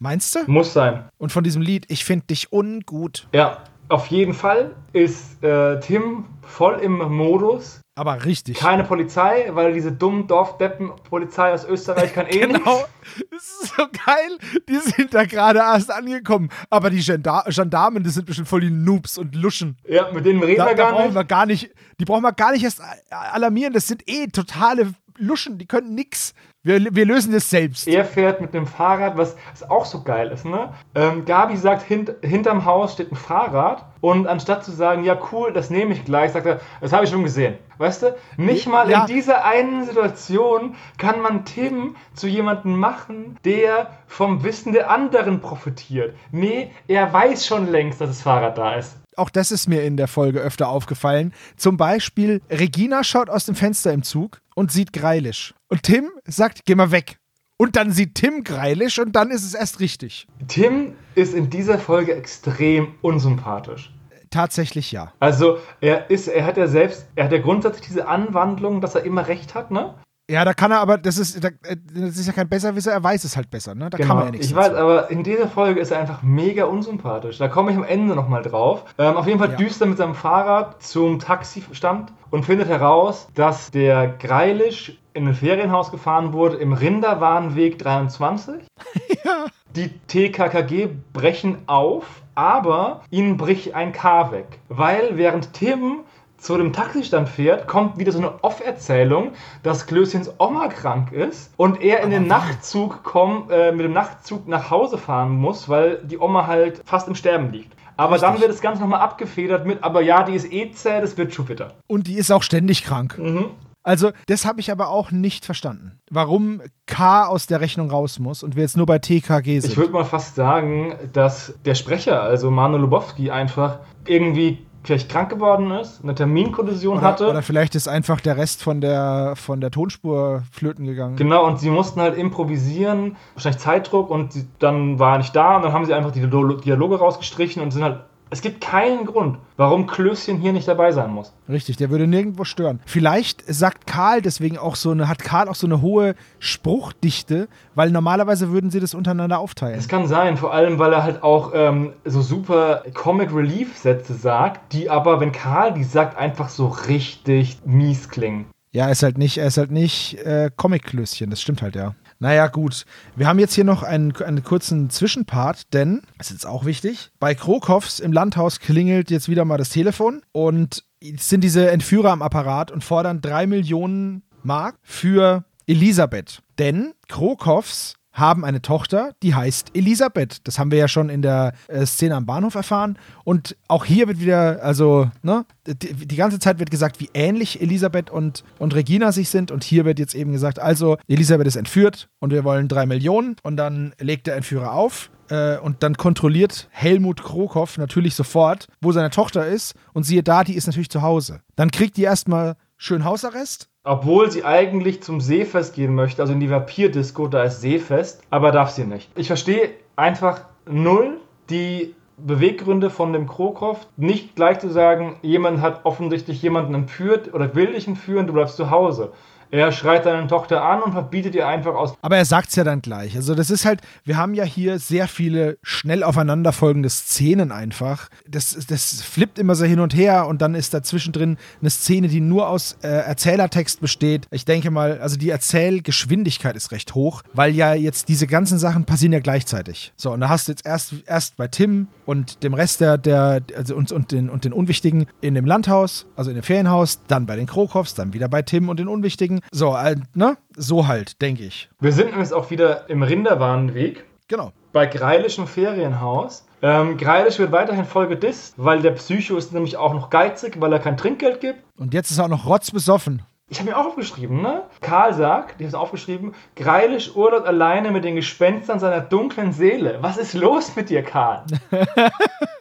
Meinst du? Muss sein. Und von diesem Lied, ich finde dich ungut. Ja, auf jeden Fall ist äh, Tim voll im Modus. Aber richtig. Keine Polizei, weil diese dummen Dorfdeppen-Polizei aus Österreich kann [LAUGHS] eh Genau. Das ist so geil. Die sind da gerade erst angekommen. Aber die Gendar Gendarmen, das sind bestimmt voll die Noobs und Luschen. Ja, mit denen reden da, wir gar da brauchen nicht. Wir gar nicht. Die brauchen wir gar nicht erst alarmieren. Das sind eh totale Luschen. Die können nix. Wir, wir lösen das selbst. Er fährt mit dem Fahrrad, was, was auch so geil ist, ne? Ähm, Gabi sagt, hint, hinterm Haus steht ein Fahrrad und anstatt zu sagen, ja cool, das nehme ich gleich, sagt er, das habe ich schon gesehen. Weißt du? Nicht mal ja. in dieser einen Situation kann man Tim zu jemandem machen, der vom Wissen der anderen profitiert. Nee, er weiß schon längst, dass das Fahrrad da ist. Auch das ist mir in der Folge öfter aufgefallen. Zum Beispiel, Regina schaut aus dem Fenster im Zug und sieht Greilisch. Und Tim sagt, geh mal weg. Und dann sieht Tim Greilisch und dann ist es erst richtig. Tim ist in dieser Folge extrem unsympathisch. Tatsächlich ja. Also er ist, er hat ja selbst, er hat ja grundsätzlich diese Anwandlung, dass er immer recht hat, ne? Ja, da kann er aber, das ist, das ist ja kein Besserwisser, er weiß es halt besser, ne? Da genau. kann man ja nichts. Ich weiß, aber in dieser Folge ist er einfach mega unsympathisch. Da komme ich am Ende nochmal drauf. Ähm, auf jeden Fall ja. düst er mit seinem Fahrrad zum Taxistand und findet heraus, dass der Greilisch in ein Ferienhaus gefahren wurde im Rinderwarenweg 23. [LAUGHS] ja. Die TKKG brechen auf, aber ihnen bricht ein K weg. Weil während Tim zu dem Taxistand fährt, kommt wieder so eine Off-Erzählung, dass Klößchens Oma krank ist und er in den Nachtzug kommt, äh, mit dem Nachtzug nach Hause fahren muss, weil die Oma halt fast im Sterben liegt. Aber Richtig. dann wird das Ganze nochmal abgefedert mit, aber ja, die ist eh zäh, das wird Jupiter. Und die ist auch ständig krank. Mhm. Also, das habe ich aber auch nicht verstanden. Warum K aus der Rechnung raus muss und wir jetzt nur bei TKG sind. Ich würde mal fast sagen, dass der Sprecher, also Manuel Lubowski, einfach irgendwie vielleicht krank geworden ist, eine Terminkollision oder, hatte. Oder vielleicht ist einfach der Rest von der, von der Tonspur flöten gegangen. Genau, und sie mussten halt improvisieren, wahrscheinlich Zeitdruck und sie, dann war er nicht da und dann haben sie einfach die Dialoge rausgestrichen und sind halt es gibt keinen Grund, warum Klößchen hier nicht dabei sein muss. Richtig, der würde nirgendwo stören. Vielleicht sagt Karl deswegen auch so eine, hat Karl auch so eine hohe Spruchdichte, weil normalerweise würden sie das untereinander aufteilen. Das kann sein, vor allem, weil er halt auch ähm, so super Comic Relief Sätze sagt, die aber, wenn Karl die sagt, einfach so richtig mies klingen. Ja, er ist halt nicht, er ist halt nicht äh, Comic-Klößchen, das stimmt halt, ja. Naja, gut. Wir haben jetzt hier noch einen, einen kurzen Zwischenpart, denn, das ist jetzt auch wichtig, bei Krokows im Landhaus klingelt jetzt wieder mal das Telefon und sind diese Entführer am Apparat und fordern drei Millionen Mark für Elisabeth. Denn Krokows haben eine Tochter, die heißt Elisabeth. Das haben wir ja schon in der äh, Szene am Bahnhof erfahren. Und auch hier wird wieder, also, ne, die, die, ganze Zeit wird gesagt, wie ähnlich Elisabeth und, und Regina sich sind. Und hier wird jetzt eben gesagt, also, Elisabeth ist entführt und wir wollen drei Millionen. Und dann legt der Entführer auf. Äh, und dann kontrolliert Helmut Krokow natürlich sofort, wo seine Tochter ist. Und siehe da, die ist natürlich zu Hause. Dann kriegt die erstmal schön Hausarrest obwohl sie eigentlich zum Seefest gehen möchte, also in die Vampir-Disco, da ist Seefest, aber darf sie nicht. Ich verstehe einfach null die Beweggründe von dem Krokov, nicht gleich zu sagen, jemand hat offensichtlich jemanden entführt oder will dich entführen, du bleibst zu Hause. Er schreit seine Tochter an und verbietet ihr einfach aus. Aber er sagt es ja dann gleich. Also das ist halt, wir haben ja hier sehr viele schnell aufeinanderfolgende Szenen einfach. Das, das flippt immer so hin und her und dann ist dazwischen drin eine Szene, die nur aus äh, Erzählertext besteht. Ich denke mal, also die Erzählgeschwindigkeit ist recht hoch, weil ja jetzt diese ganzen Sachen passieren ja gleichzeitig. So, und da hast du jetzt erst, erst bei Tim und dem Rest der, der also und, und, den, und den Unwichtigen in dem Landhaus, also in dem Ferienhaus, dann bei den Krokows, dann wieder bei Tim und den Unwichtigen. So, äh, ne? So halt, denke ich. Wir sind jetzt auch wieder im Rinderwarenweg. Genau. Bei Greilischem Ferienhaus. Ähm, Greilisch wird weiterhin voll gedisst, weil der Psycho ist nämlich auch noch geizig, weil er kein Trinkgeld gibt. Und jetzt ist er auch noch rotzbesoffen. Ich habe mir auch aufgeschrieben, ne? Karl sagt, ich habe es aufgeschrieben, Greilisch urlaut alleine mit den Gespenstern seiner dunklen Seele. Was ist los mit dir, Karl? [LAUGHS]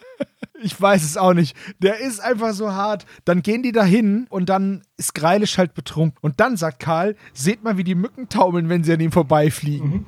Ich weiß es auch nicht. Der ist einfach so hart. Dann gehen die da hin und dann ist Greilisch halt betrunken. Und dann sagt Karl, seht mal, wie die Mücken taumeln, wenn sie an ihm vorbeifliegen. Mhm.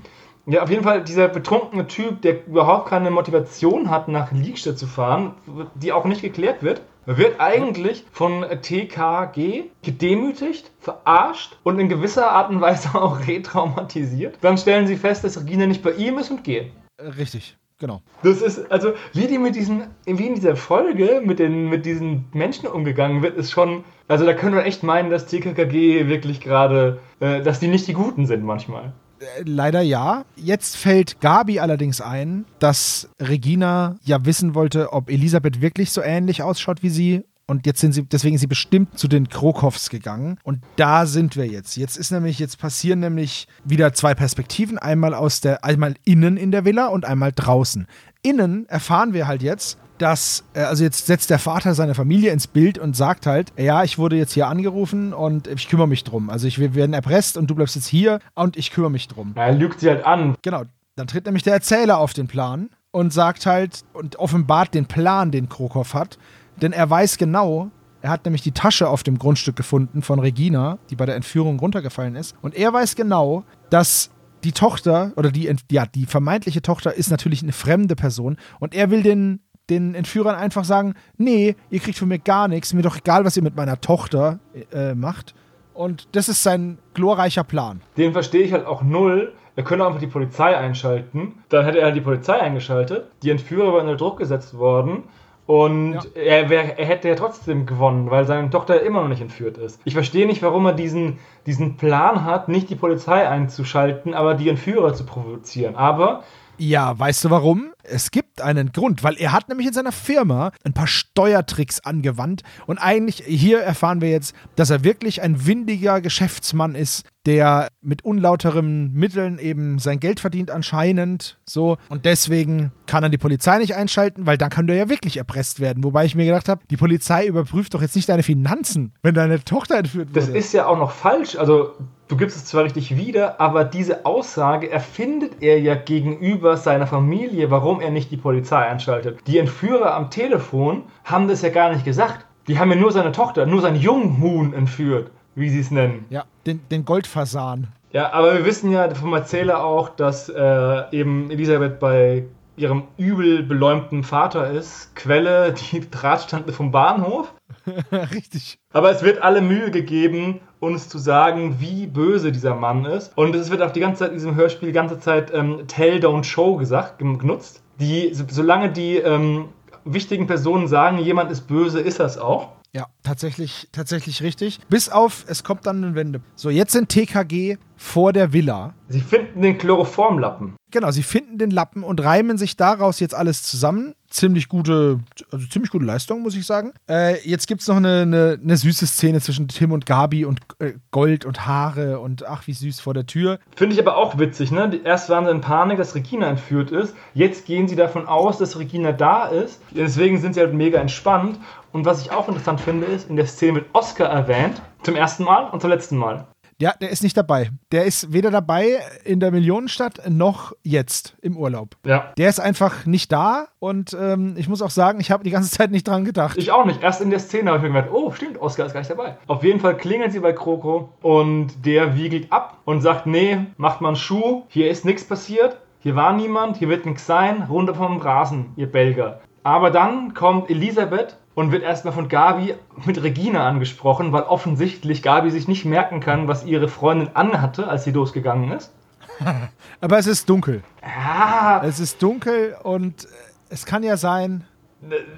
Ja, auf jeden Fall dieser betrunkene Typ, der überhaupt keine Motivation hat, nach Liegstadt zu fahren, die auch nicht geklärt wird, wird eigentlich von TKG gedemütigt, verarscht und in gewisser Art und Weise [LAUGHS] auch retraumatisiert. Dann stellen sie fest, dass Regina nicht bei ihm ist und gehen. Richtig. Genau. Das ist, also, wie die mit diesen, wie in dieser Folge mit, den, mit diesen Menschen umgegangen wird, ist schon, also da können wir echt meinen, dass TKKG wirklich gerade, äh, dass die nicht die Guten sind manchmal. Äh, leider ja. Jetzt fällt Gabi allerdings ein, dass Regina ja wissen wollte, ob Elisabeth wirklich so ähnlich ausschaut wie sie und jetzt sind sie, deswegen ist sie bestimmt zu den Krokows gegangen. Und da sind wir jetzt. Jetzt ist nämlich, jetzt passieren nämlich wieder zwei Perspektiven. Einmal aus der, einmal innen in der Villa und einmal draußen. Innen erfahren wir halt jetzt, dass, äh, also jetzt setzt der Vater seine Familie ins Bild und sagt halt, ja, ich wurde jetzt hier angerufen und ich kümmere mich drum. Also ich, wir werden erpresst und du bleibst jetzt hier und ich kümmere mich drum. Er lügt sie halt an. Genau. Dann tritt nämlich der Erzähler auf den Plan und sagt halt und offenbart den Plan, den Krokow hat. Denn er weiß genau, er hat nämlich die Tasche auf dem Grundstück gefunden von Regina, die bei der Entführung runtergefallen ist. Und er weiß genau, dass die Tochter oder die, ja, die vermeintliche Tochter ist natürlich eine fremde Person. Und er will den, den Entführern einfach sagen: Nee, ihr kriegt von mir gar nichts. Mir doch egal, was ihr mit meiner Tochter äh, macht. Und das ist sein glorreicher Plan. Den verstehe ich halt auch null. Er könnte einfach die Polizei einschalten. Dann hätte er halt die Polizei eingeschaltet. Die Entführer waren unter Druck gesetzt worden. Und ja. er, wär, er, hätte ja trotzdem gewonnen, weil seine Tochter immer noch nicht entführt ist. Ich verstehe nicht, warum er diesen, diesen Plan hat, nicht die Polizei einzuschalten, aber die Entführer zu provozieren. Aber ja, weißt du warum? Es gibt einen Grund, weil er hat nämlich in seiner Firma ein paar Steuertricks angewandt und eigentlich hier erfahren wir jetzt, dass er wirklich ein windiger Geschäftsmann ist, der mit unlauteren Mitteln eben sein Geld verdient anscheinend, so und deswegen kann er die Polizei nicht einschalten, weil dann kann er ja wirklich erpresst werden, wobei ich mir gedacht habe, die Polizei überprüft doch jetzt nicht deine Finanzen, wenn deine Tochter entführt wird. Das ist ja auch noch falsch, also du gibst es zwar richtig wieder, aber diese Aussage erfindet er ja gegenüber seiner Familie, warum er nicht die Polizei einschaltet. Die Entführer am Telefon haben das ja gar nicht gesagt. Die haben ja nur seine Tochter, nur sein Junghuhn entführt, wie sie es nennen. Ja, den, den Goldfasan. Ja, aber wir wissen ja vom Erzähler auch, dass äh, eben Elisabeth bei ihrem übel beläumten Vater ist. Quelle, [LAUGHS] die Drahtstande vom Bahnhof. [LAUGHS] Richtig. Aber es wird alle Mühe gegeben, uns zu sagen, wie böse dieser Mann ist. Und es wird auch die ganze Zeit in diesem Hörspiel die ganze Zeit ähm, Tell, Don't Show gesagt, genutzt. Die, solange die ähm, wichtigen Personen sagen, jemand ist böse, ist das auch. Ja, tatsächlich, tatsächlich richtig. Bis auf, es kommt dann eine Wende. So, jetzt sind TKG vor der Villa. Sie finden den Chloroformlappen. Genau, sie finden den Lappen und reimen sich daraus jetzt alles zusammen. Ziemlich gute, also ziemlich gute Leistung, muss ich sagen. Äh, jetzt gibt es noch eine, eine, eine, süße Szene zwischen Tim und Gabi und äh, Gold und Haare und ach, wie süß vor der Tür. Finde ich aber auch witzig, ne? Erst waren sie in Panik, dass Regina entführt ist. Jetzt gehen sie davon aus, dass Regina da ist. Deswegen sind sie halt mega entspannt. Und was ich auch interessant finde, ist, in der Szene wird Oscar erwähnt. Zum ersten Mal und zum letzten Mal. Ja, der ist nicht dabei. Der ist weder dabei in der Millionenstadt noch jetzt im Urlaub. Ja. Der ist einfach nicht da und ähm, ich muss auch sagen, ich habe die ganze [LAUGHS] Zeit nicht dran gedacht. Ich auch nicht. Erst in der Szene habe ich mir gedacht, oh, stimmt, Oscar ist gar nicht dabei. Auf jeden Fall klingeln sie bei Kroko und der wiegelt ab und sagt, nee, macht mal einen Schuh, hier ist nichts passiert. Hier war niemand, hier wird nichts sein, runter vom Rasen, ihr Belger. Aber dann kommt Elisabeth und wird erstmal von Gabi mit Regina angesprochen, weil offensichtlich Gabi sich nicht merken kann, was ihre Freundin anhatte, als sie losgegangen ist. [LAUGHS] Aber es ist dunkel. Ja. Es ist dunkel und es kann ja sein,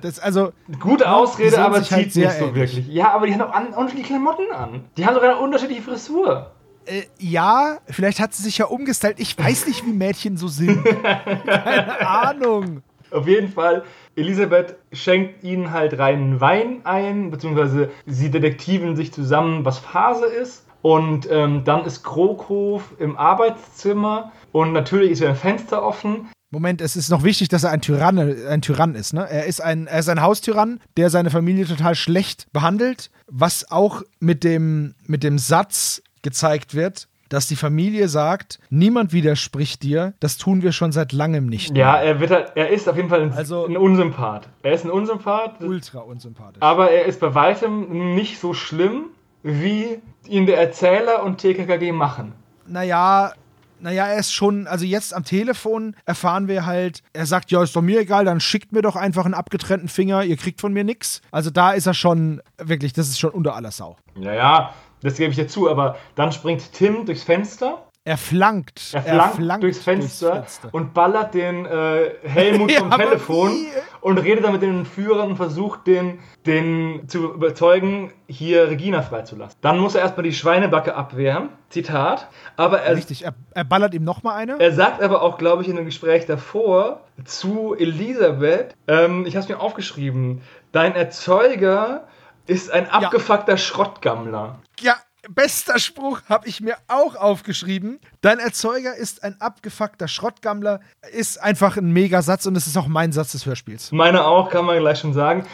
das, also, Gute Ausrede, aber zieht halt nicht so ähnlich. wirklich. Ja, aber die haben auch an, unterschiedliche Klamotten an. Die haben sogar eine unterschiedliche Frisur. Äh, ja, vielleicht hat sie sich ja umgestylt. Ich weiß nicht, wie Mädchen so sind. [LAUGHS] Keine Ahnung. Auf jeden Fall, Elisabeth schenkt ihnen halt reinen Wein ein, beziehungsweise sie detektiven sich zusammen, was Phase ist. Und ähm, dann ist Krokhof im Arbeitszimmer und natürlich ist ein Fenster offen. Moment, es ist noch wichtig, dass er ein Tyrann, ein Tyrann ist. Ne? Er, ist ein, er ist ein Haustyrann, der seine Familie total schlecht behandelt, was auch mit dem, mit dem Satz gezeigt wird, dass die Familie sagt, niemand widerspricht dir, das tun wir schon seit langem nicht. Ja, er, wird halt, er ist auf jeden Fall ein, Also- ein Unsympath. Er ist ein Unsympath, Ultra unsympathisch. aber er ist bei weitem nicht so schlimm, wie ihn der Erzähler und TKKG machen. naja, naja, er ist schon, also jetzt am Telefon erfahren wir halt, er sagt, ja, ist doch mir egal, dann schickt mir doch einfach einen abgetrennten Finger, ihr kriegt von mir nix. Also da ist er schon, wirklich, das ist schon unter aller Sau. Ja, ja, das gebe ich dir zu, aber dann springt Tim durchs Fenster Er flankt. Er flankt, durchs, Fenster und ballert den äh, Helmut [LAUGHS] Ja, vom aber Telefon und redet dann mit den Führern und versucht, den, den zu überzeugen, hier Regina freizulassen. Dann muss er erstmal die Schweinebacke abwehren. Zitat. Aber er, Richtig, er, er ballert ihm nochmal eine. er sagt aber auch, glaube ich, in einem Gespräch davor zu Elisabeth, ähm, ich habe es mir aufgeschrieben, dein Erzeuger ist ein abgefuckter Schrottgammler. ja, bester Spruch habe ich mir auch aufgeschrieben. Dein Erzeuger ist ein abgefuckter Schrottgammler. Ist einfach ein Megasatz und es ist auch mein Satz des Hörspiels. Meine auch, kann man gleich schon sagen.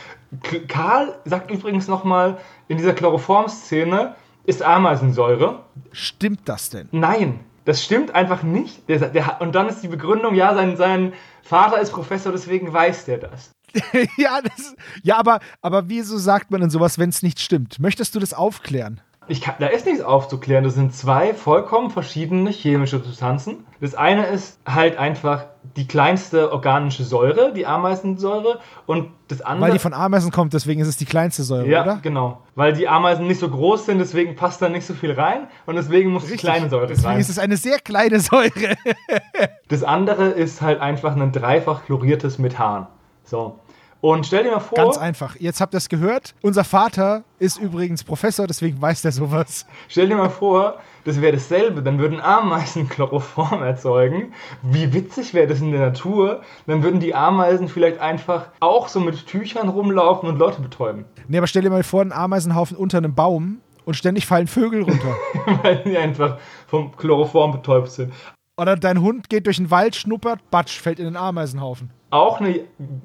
K Karl sagt übrigens nochmal in dieser Chloroform-Szene, ist Ameisensäure. Stimmt das denn? Nein, das stimmt einfach nicht. Der, der, und dann ist die Begründung, ja, sein, sein Vater ist Professor, deswegen weiß der das. [LAUGHS] ja, das, ja, aber, aber wieso sagt man denn sowas, wenn es nicht stimmt? Möchtest du das aufklären? Ich kann, da ist nichts aufzuklären. Das sind zwei vollkommen verschiedene chemische Substanzen. Das eine ist halt einfach die kleinste organische Säure, die Ameisensäure. Und das andere. Weil die von Ameisen kommt, deswegen ist es die kleinste Säure, Ja, oder? genau. Weil die Ameisen nicht so groß sind, deswegen passt da nicht so viel rein und deswegen muss die kleine Säure Deswegen rein. ist es eine sehr kleine [LAUGHS] Säure. Das andere ist halt einfach ein dreifach chloriertes Methan. So. Und stell dir mal vor, Ganz einfach. Jetzt habt ihr es gehört. Unser Vater ist übrigens Professor, deswegen weiß der sowas. stell dir mal vor, das wäre dasselbe, dann würden Ameisen [LAUGHS] Chloroform erzeugen. Wie witzig wäre das in der Natur? Dann würden die Ameisen vielleicht einfach auch so mit Tüchern rumlaufen und Leute betäuben. Nee, aber stell dir mal vor, ein Ameisenhaufen unter einem Baum und ständig fallen Vögel runter. [LAUGHS] Weil die einfach vom Chloroform betäubt sind. Oder dein Hund geht durch den Wald, schnuppert, batsch, fällt in den Ameisenhaufen. Auch eine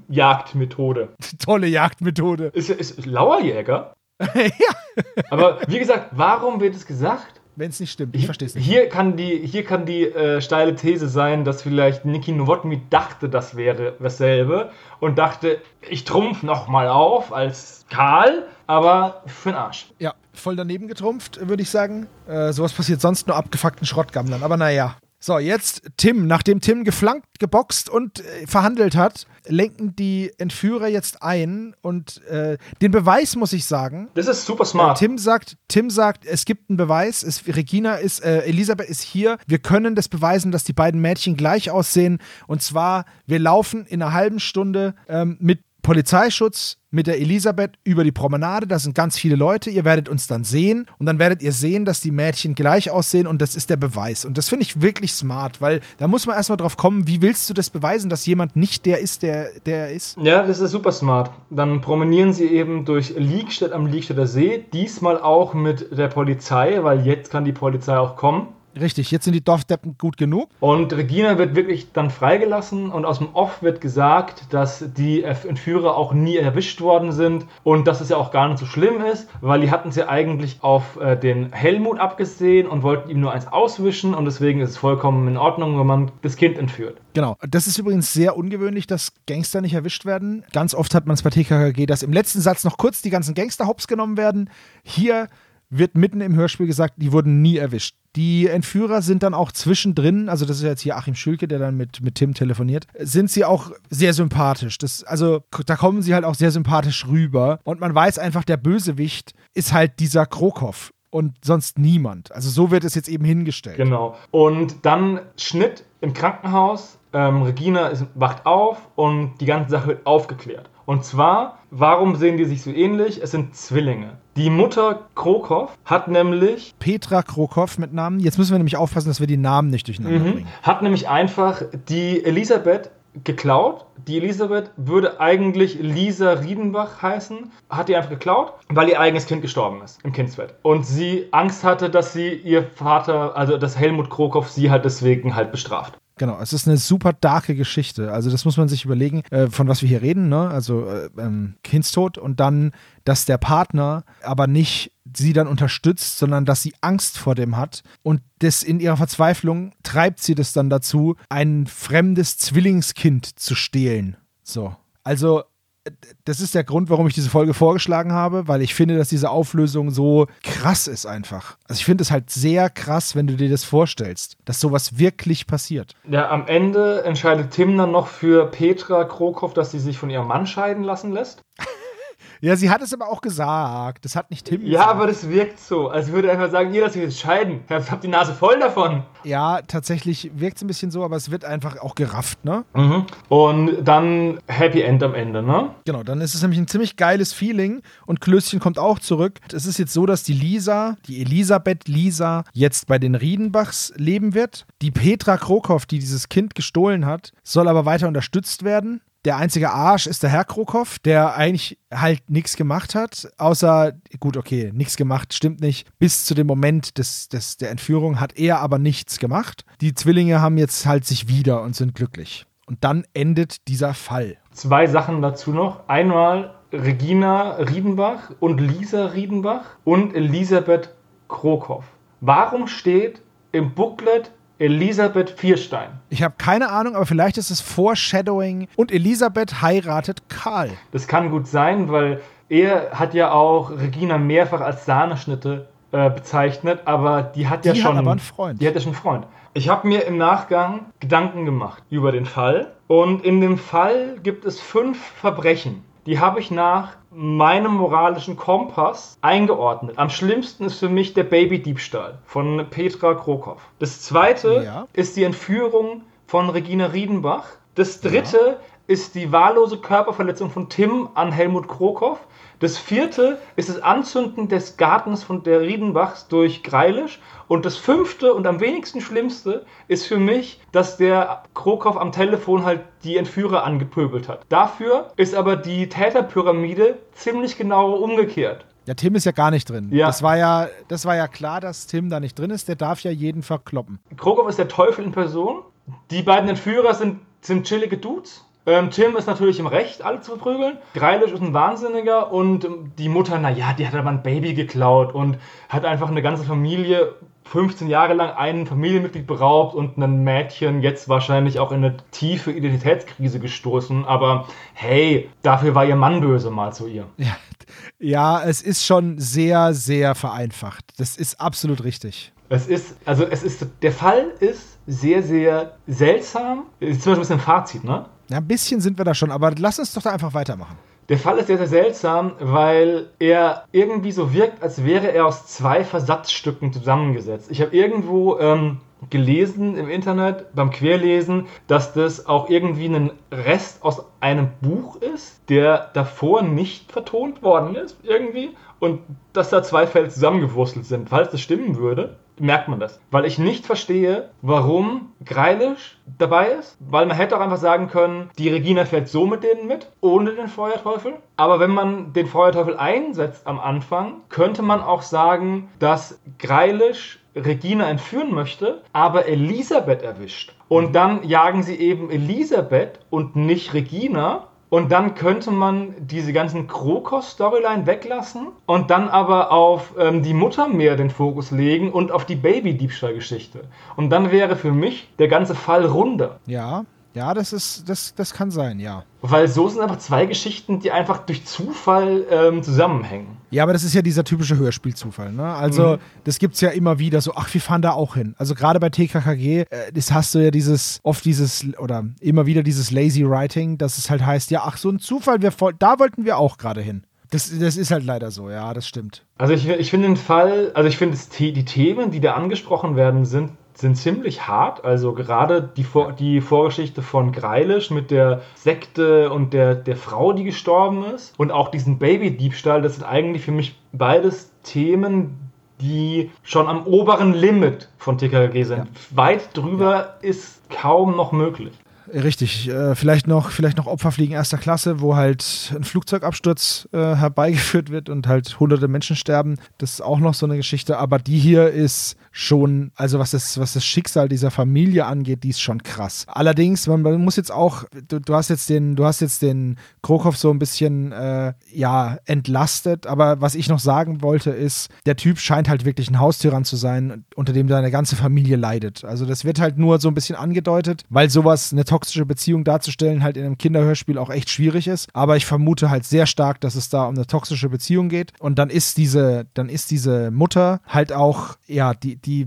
Jagdmethode. [LAUGHS] Tolle Jagdmethode. Ist, ist Lauerjäger? [LAUGHS] ja. Aber wie gesagt, warum wird es gesagt? Wenn es nicht stimmt. Ich verstehe es nicht. Hier kann die, hier kann die äh, steile These sein, dass vielleicht Niki Nowotny dachte, das wäre dasselbe und dachte, ich trumpf noch mal auf als Karl, aber für den Arsch. Ja, voll daneben getrumpft, würde ich sagen. Äh, sowas passiert sonst nur abgefuckten Schrottgammlern. Aber naja. So, jetzt Tim. Nachdem Tim geflankt, geboxt und äh, verhandelt hat, lenken die Entführer jetzt ein. Und äh, den Beweis, muss ich sagen, Das ist super smart. Tim sagt, Tim sagt, es gibt einen Beweis. Es, Regina ist, äh, Elisabeth ist hier. Wir können das beweisen, dass die beiden Mädchen gleich aussehen. Und zwar, wir laufen in einer halben Stunde ähm, mit Polizeischutz mit der Elisabeth über die Promenade. Da sind ganz viele Leute. Ihr werdet uns dann sehen. Und dann werdet ihr sehen, dass die Mädchen gleich aussehen. Und das ist der Beweis. Und das finde ich wirklich smart, weil da muss man erstmal drauf kommen, wie willst du das beweisen, dass jemand nicht der ist, der, der er ist? Ja, das ist super smart. Dann promenieren sie eben durch Liegstedt am Liegstedter See, diesmal auch mit der Polizei, weil jetzt kann die Polizei auch kommen. Richtig, jetzt sind die Dorfdeppen gut genug. Und Regina wird wirklich dann freigelassen und aus dem Off wird gesagt, dass die Entführer auch nie erwischt worden sind und dass es ja auch gar nicht so schlimm ist, weil die hatten es ja eigentlich auf äh, den Helmut abgesehen und wollten ihm nur eins auswischen und deswegen ist es vollkommen in Ordnung, wenn man das Kind entführt. Genau. Das ist übrigens sehr ungewöhnlich, dass Gangster nicht erwischt werden. Ganz oft hat man es bei TKKG, dass im letzten Satz noch kurz die ganzen Gangster hops genommen werden. Hier wird mitten im Hörspiel gesagt, die wurden nie erwischt. Die Entführer sind dann auch zwischendrin, also das ist jetzt hier Achim Schülke, der dann mit, mit Tim telefoniert, sind sie auch sehr sympathisch. Das, also da kommen sie halt auch sehr sympathisch rüber. Und man weiß einfach, der Bösewicht ist halt dieser Krokov und sonst niemand. Also so wird es jetzt eben hingestellt. Genau. Und dann Schnitt im Krankenhaus. Ähm, Regina ist, wacht auf und die ganze Sache wird aufgeklärt. Und zwar, warum sehen die sich so ähnlich? Es sind Zwillinge. Die Mutter Krokov hat nämlich. Petra Krokov mit Namen. Jetzt müssen wir nämlich aufpassen, dass wir die Namen nicht durcheinander mhm, bringen. Hat nämlich einfach die Elisabeth geklaut. Die Elisabeth würde eigentlich Lisa Riedenbach heißen, hat die einfach geklaut, weil ihr eigenes Kind gestorben ist im Kindsbett. Und sie Angst hatte, dass sie ihr Vater, also dass Helmut Krokov sie halt deswegen halt bestraft. Genau, es ist eine super darke Geschichte. Also das muss man sich überlegen, äh, von was wir hier reden. Ne? Also äh, ähm, Kindstod und dann, dass der Partner aber nicht sie dann unterstützt, sondern dass sie Angst vor dem hat. Und das in ihrer Verzweiflung treibt sie das dann dazu, ein fremdes Zwillingskind zu stehlen. So. Also das ist der Grund, warum ich diese Folge vorgeschlagen habe, weil ich finde, dass diese Auflösung so krass ist einfach. Also ich finde es halt sehr krass, wenn du dir das vorstellst, dass sowas wirklich passiert. Ja, am Ende entscheidet Tim dann noch für Petra Krokov, dass sie sich von ihrem Mann scheiden lassen lässt. Ja, sie hat es aber auch gesagt. Das hat nicht Tim Ja, gesagt. aber das wirkt so. Als würde er einfach sagen, ihr lasst euch jetzt scheiden. Ich hab die Nase voll davon. Ja, tatsächlich wirkt es ein bisschen so, aber es wird einfach auch gerafft, ne? Mhm. Und dann Happy End am Ende, ne? Genau, dann ist es nämlich ein ziemlich geiles Feeling und Klößchen kommt auch zurück. Es ist jetzt so, dass die Lisa, die Elisabeth Lisa, jetzt bei den Riedenbachs leben wird. Die Petra Krokov, die dieses Kind gestohlen hat, soll aber weiter unterstützt werden. Der einzige Arsch ist der Herr Krokov, der eigentlich halt nichts gemacht hat, außer, gut, okay, nichts gemacht, stimmt nicht. Bis zu dem Moment des, des, der Entführung hat er aber nichts gemacht. Die Zwillinge haben jetzt halt sich wieder und sind glücklich. Und dann endet dieser Fall. Zwei Sachen dazu noch. Einmal Regina Riedenbach und Lisa Riedenbach und Elisabeth Krokov. Warum steht im Booklet Elisabeth Vierstein. Ich habe keine Ahnung, aber vielleicht ist es Foreshadowing und Elisabeth heiratet Karl. Das kann gut sein, weil er hat ja auch Regina mehrfach als Sahneschnitte äh, bezeichnet, aber die hat die ja schon. Hat aber einen Freund. Die hat ja schon einen Freund. Ich habe mir im Nachgang Gedanken gemacht über den Fall und in dem Fall gibt es fünf Verbrechen die habe ich nach meinem moralischen Kompass eingeordnet. Am schlimmsten ist für mich der Babydiebstahl von Petra Krokov. Das zweite ja. ist die Entführung von Regina Riedenbach. Das dritte ja. Ist die wahllose Körperverletzung von Tim an Helmut Krokov. Das vierte ist das Anzünden des Gartens von der Riedenbachs durch Greilisch. Und das fünfte und am wenigsten schlimmste ist für mich, dass der Krokov am Telefon halt die Entführer angepöbelt hat. Dafür ist aber die Täterpyramide ziemlich genau umgekehrt. Ja, Tim ist ja gar nicht drin. Ja. Das, war ja, das war ja klar, dass Tim da nicht drin ist. Der darf ja jeden verkloppen. Krokov ist der Teufel in Person. Die beiden Entführer sind, sind chillige Dudes. Ähm, Tim ist natürlich im Recht, alle zu verprügeln. Greilisch ist ein Wahnsinniger und die Mutter, naja, die hat aber ein Baby geklaut und hat einfach eine ganze Familie 15 Jahre lang ein Familienmitglied beraubt und ein Mädchen jetzt wahrscheinlich auch in eine tiefe Identitätskrise gestoßen. Aber hey, dafür war ihr Mann böse mal zu ihr. Ja, ja es ist schon sehr, sehr vereinfacht. Das ist absolut richtig. Es ist, also es ist, der Fall ist sehr, sehr seltsam. Ist zum Beispiel ein Fazit, ne? Ja, ein bisschen sind wir da schon, aber lass uns doch da einfach weitermachen. Der Fall ist sehr, sehr seltsam, weil er irgendwie so wirkt, als wäre er aus zwei Versatzstücken zusammengesetzt. Ich habe irgendwo ähm, gelesen im Internet beim Querlesen, dass das auch irgendwie ein Rest aus einem Buch ist, der davor nicht vertont worden ist, irgendwie. Und dass da zwei Fälle zusammengewurstelt sind. Falls das stimmen würde, merkt man das. Weil ich nicht verstehe, warum Greilisch dabei ist. Weil man hätte auch einfach sagen können, die Regina fährt so mit denen mit, ohne den Feuerteufel. Aber wenn man den Feuerteufel einsetzt am Anfang, könnte man auch sagen, dass Greilisch Regina entführen möchte, aber Elisabeth erwischt. Und dann jagen sie eben Elisabeth und nicht Regina und dann könnte man diese ganzen Krokos-Storyline weglassen und dann aber auf ähm, die Mutter mehr den Fokus legen und auf die Baby-Diebstahl-Geschichte. Und dann wäre für mich der ganze Fall runder. Ja, Ja, das ist, das, das kann sein, ja. Weil so sind einfach zwei Geschichten, die einfach durch Zufall ähm, zusammenhängen. Ja, aber das ist ja dieser typische Hörspielzufall, ne? Also, mhm. das gibt's ja immer wieder so, ach, wir fahren da auch hin. Also gerade bei TKKG, äh, das hast du ja dieses, oft dieses, oder immer wieder dieses Lazy Writing, dass es halt heißt, ja, ach, so ein Zufall, wir, da wollten wir auch gerade hin. Das, das ist halt leider so, ja, das stimmt. Also ich, ich finde den Fall, also ich finde die Themen, die da angesprochen werden, sind sind ziemlich hart. Also gerade die, Vor die Vorgeschichte von Greilisch mit der Sekte und der, der Frau, die gestorben ist. Und auch diesen Babydiebstahl, das sind eigentlich für mich beides Themen, die schon am oberen Limit von TKG sind. Ja. Weit drüber ja. ist kaum noch möglich. Richtig, äh, vielleicht noch, vielleicht noch Opferfliegen erster Klasse, wo halt ein Flugzeugabsturz äh, herbeigeführt wird und halt hunderte Menschen sterben. Das ist auch noch so eine Geschichte, aber die hier ist schon, also was das, was das Schicksal dieser Familie angeht, die ist schon krass. Allerdings, man, man muss jetzt auch, du, du, hast jetzt den, du hast jetzt den Krokov so ein bisschen äh, ja entlastet, aber was ich noch sagen wollte ist, der Typ scheint halt wirklich ein Haustyrann zu sein, unter dem seine ganze Familie leidet. Also das wird halt nur so ein bisschen angedeutet, weil sowas, eine toxische Beziehung darzustellen, halt in einem Kinderhörspiel auch echt schwierig ist. Aber ich vermute halt sehr stark, dass es da um eine toxische Beziehung geht. Und dann ist diese, dann ist diese Mutter halt auch, ja, die, die,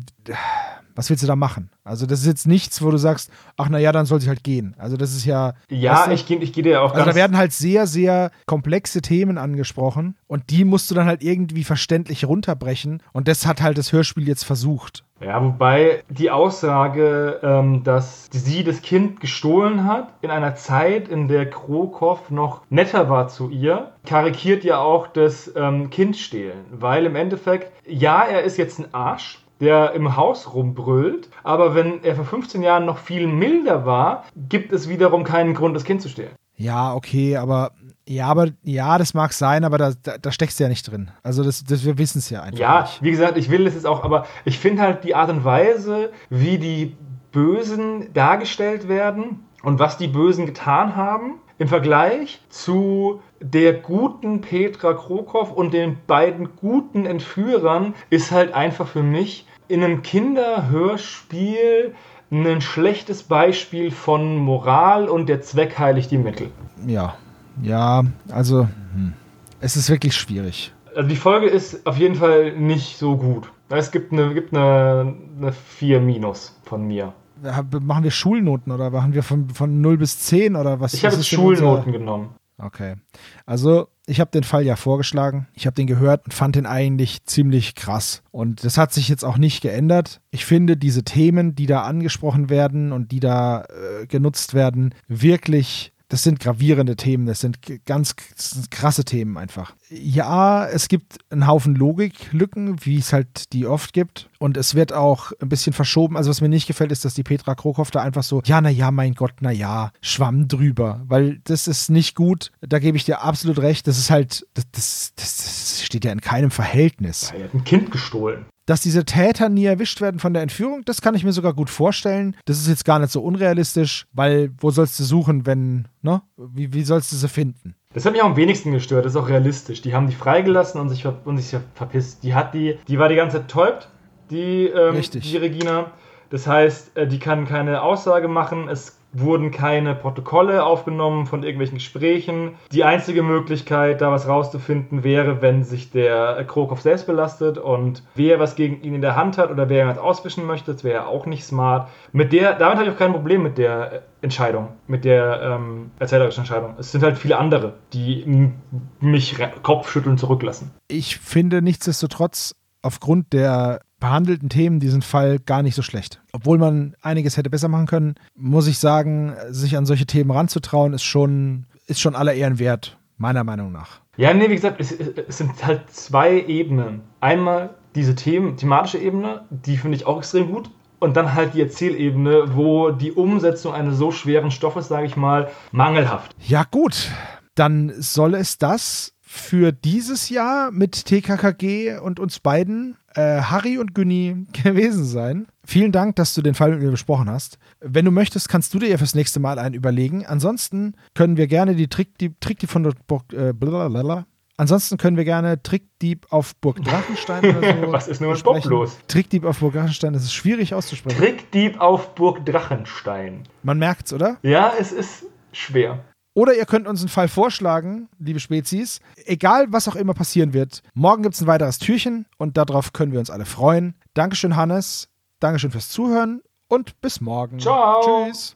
was willst du da machen? Also das ist jetzt nichts, wo du sagst, ach naja, dann soll sie halt gehen. Also das ist ja. Ja, weißt du, ich gehe ich geh dir auch. Also da werden halt sehr, sehr komplexe Themen angesprochen und die musst du dann halt irgendwie verständlich runterbrechen und das hat halt das Hörspiel jetzt versucht. Ja, wobei die Aussage, ähm, dass sie das Kind gestohlen hat, in einer Zeit, in der Krokow noch netter war zu ihr, karikiert ja auch das ähm, Kindstehlen. Weil im Endeffekt, ja, er ist jetzt ein Arsch, der im Haus rumbrüllt, aber wenn er vor 15 Jahren noch viel milder war, gibt es wiederum keinen Grund, das Kind zu stehlen. Ja, okay, aber ja, aber ja, das mag sein, aber da, da, da steckst du ja nicht drin. Also das, das wir wissen es ja einfach. Ja, nicht. wie gesagt, ich will es jetzt auch, aber ich finde halt die Art und Weise, wie die Bösen dargestellt werden und was die Bösen getan haben, im Vergleich zu der guten Petra Krokow und den beiden guten Entführern ist halt einfach für mich in einem Kinderhörspiel ein schlechtes Beispiel von Moral und der Zweck heiligt die Mittel. Ja, ja, also hm. es ist wirklich schwierig. Also die Folge ist auf jeden Fall nicht so gut. Es gibt eine, gibt eine, eine 4 Minus von mir. Machen wir Schulnoten oder machen wir von, von 0 bis 10 oder was? Ich habe jetzt Schulnoten genommen. Okay. Also, ich habe den Fall ja vorgeschlagen. Ich habe den gehört und fand den eigentlich ziemlich krass. Und das hat sich jetzt auch nicht geändert. Ich finde diese Themen, die da angesprochen werden und die da äh, genutzt werden, wirklich das sind gravierende Themen, das sind ganz das sind krasse Themen einfach. Ja, es gibt einen Haufen Logiklücken, wie es halt die oft gibt. Und es wird auch ein bisschen verschoben. Also, was mir nicht gefällt, ist, dass die Petra Krokhoff da einfach so, ja, naja, mein Gott, naja, schwamm drüber. Weil das ist nicht gut. Da gebe ich dir absolut recht. Das ist halt, das, das, das steht ja in keinem Verhältnis. Er hat ein Kind gestohlen. Dass diese Täter nie erwischt werden von der Entführung, das kann ich mir sogar gut vorstellen. Das ist jetzt gar nicht so unrealistisch, weil wo sollst du suchen, wenn, ne? Wie, wie sollst du sie finden? Das hat mich auch am wenigsten gestört, das ist auch realistisch. Die haben die freigelassen und sich, und sich verpisst. Die hat die, die war die ganze Zeit täubt, die, ähm, die Regina. Das heißt, äh, die kann keine Aussage machen. Es wurden keine Protokolle aufgenommen von irgendwelchen Gesprächen. Die einzige Möglichkeit, da was rauszufinden, wäre, wenn sich der Krokov selbst belastet und wer was gegen ihn in der Hand hat oder wer ihn auswischen möchte. Das wäre auch nicht smart. Mit der, damit habe ich auch kein Problem mit der Entscheidung, mit der ähm, erzählerischen Entscheidung. Es sind halt viele andere, die mich Kopfschütteln zurücklassen. Ich finde nichtsdestotrotz aufgrund der behandelten Themen diesen Fall gar nicht so schlecht. Obwohl man einiges hätte besser machen können, muss ich sagen, sich an solche Themen ranzutrauen, ist schon, ist schon aller Ehren wert, meiner Meinung nach. Ja, nee, wie gesagt, es, es sind halt zwei Ebenen. Einmal diese Themen, thematische Ebene, die finde ich auch extrem gut. Und dann halt die Erzählebene, wo die Umsetzung eines so schweren Stoffes, sage ich mal, mangelhaft. Ja, gut. Dann soll es das für dieses Jahr mit TKKG und uns beiden äh, Harry und Günni [LAUGHS] gewesen sein. Vielen Dank, dass du den Fall mit mir besprochen hast. Wenn du möchtest, kannst du dir ja fürs nächste Mal einen überlegen. Ansonsten können wir gerne die Trick, die Trick, die von äh, Ansonsten können wir gerne Trickdieb auf Burg Drachenstein oder so. [LAUGHS] Was ist nur Bob los? Trickdieb auf Burg Drachenstein, das ist schwierig auszusprechen. Trickdieb auf Burg Drachenstein. Man merkt's, oder? Ja, es ist schwer. Oder ihr könnt uns einen Fall vorschlagen, liebe Spezies. Egal, was auch immer passieren wird. Morgen gibt es ein weiteres Türchen und darauf können wir uns alle freuen. Dankeschön, Hannes. Dankeschön fürs Zuhören und bis morgen. Ciao. Tschüss.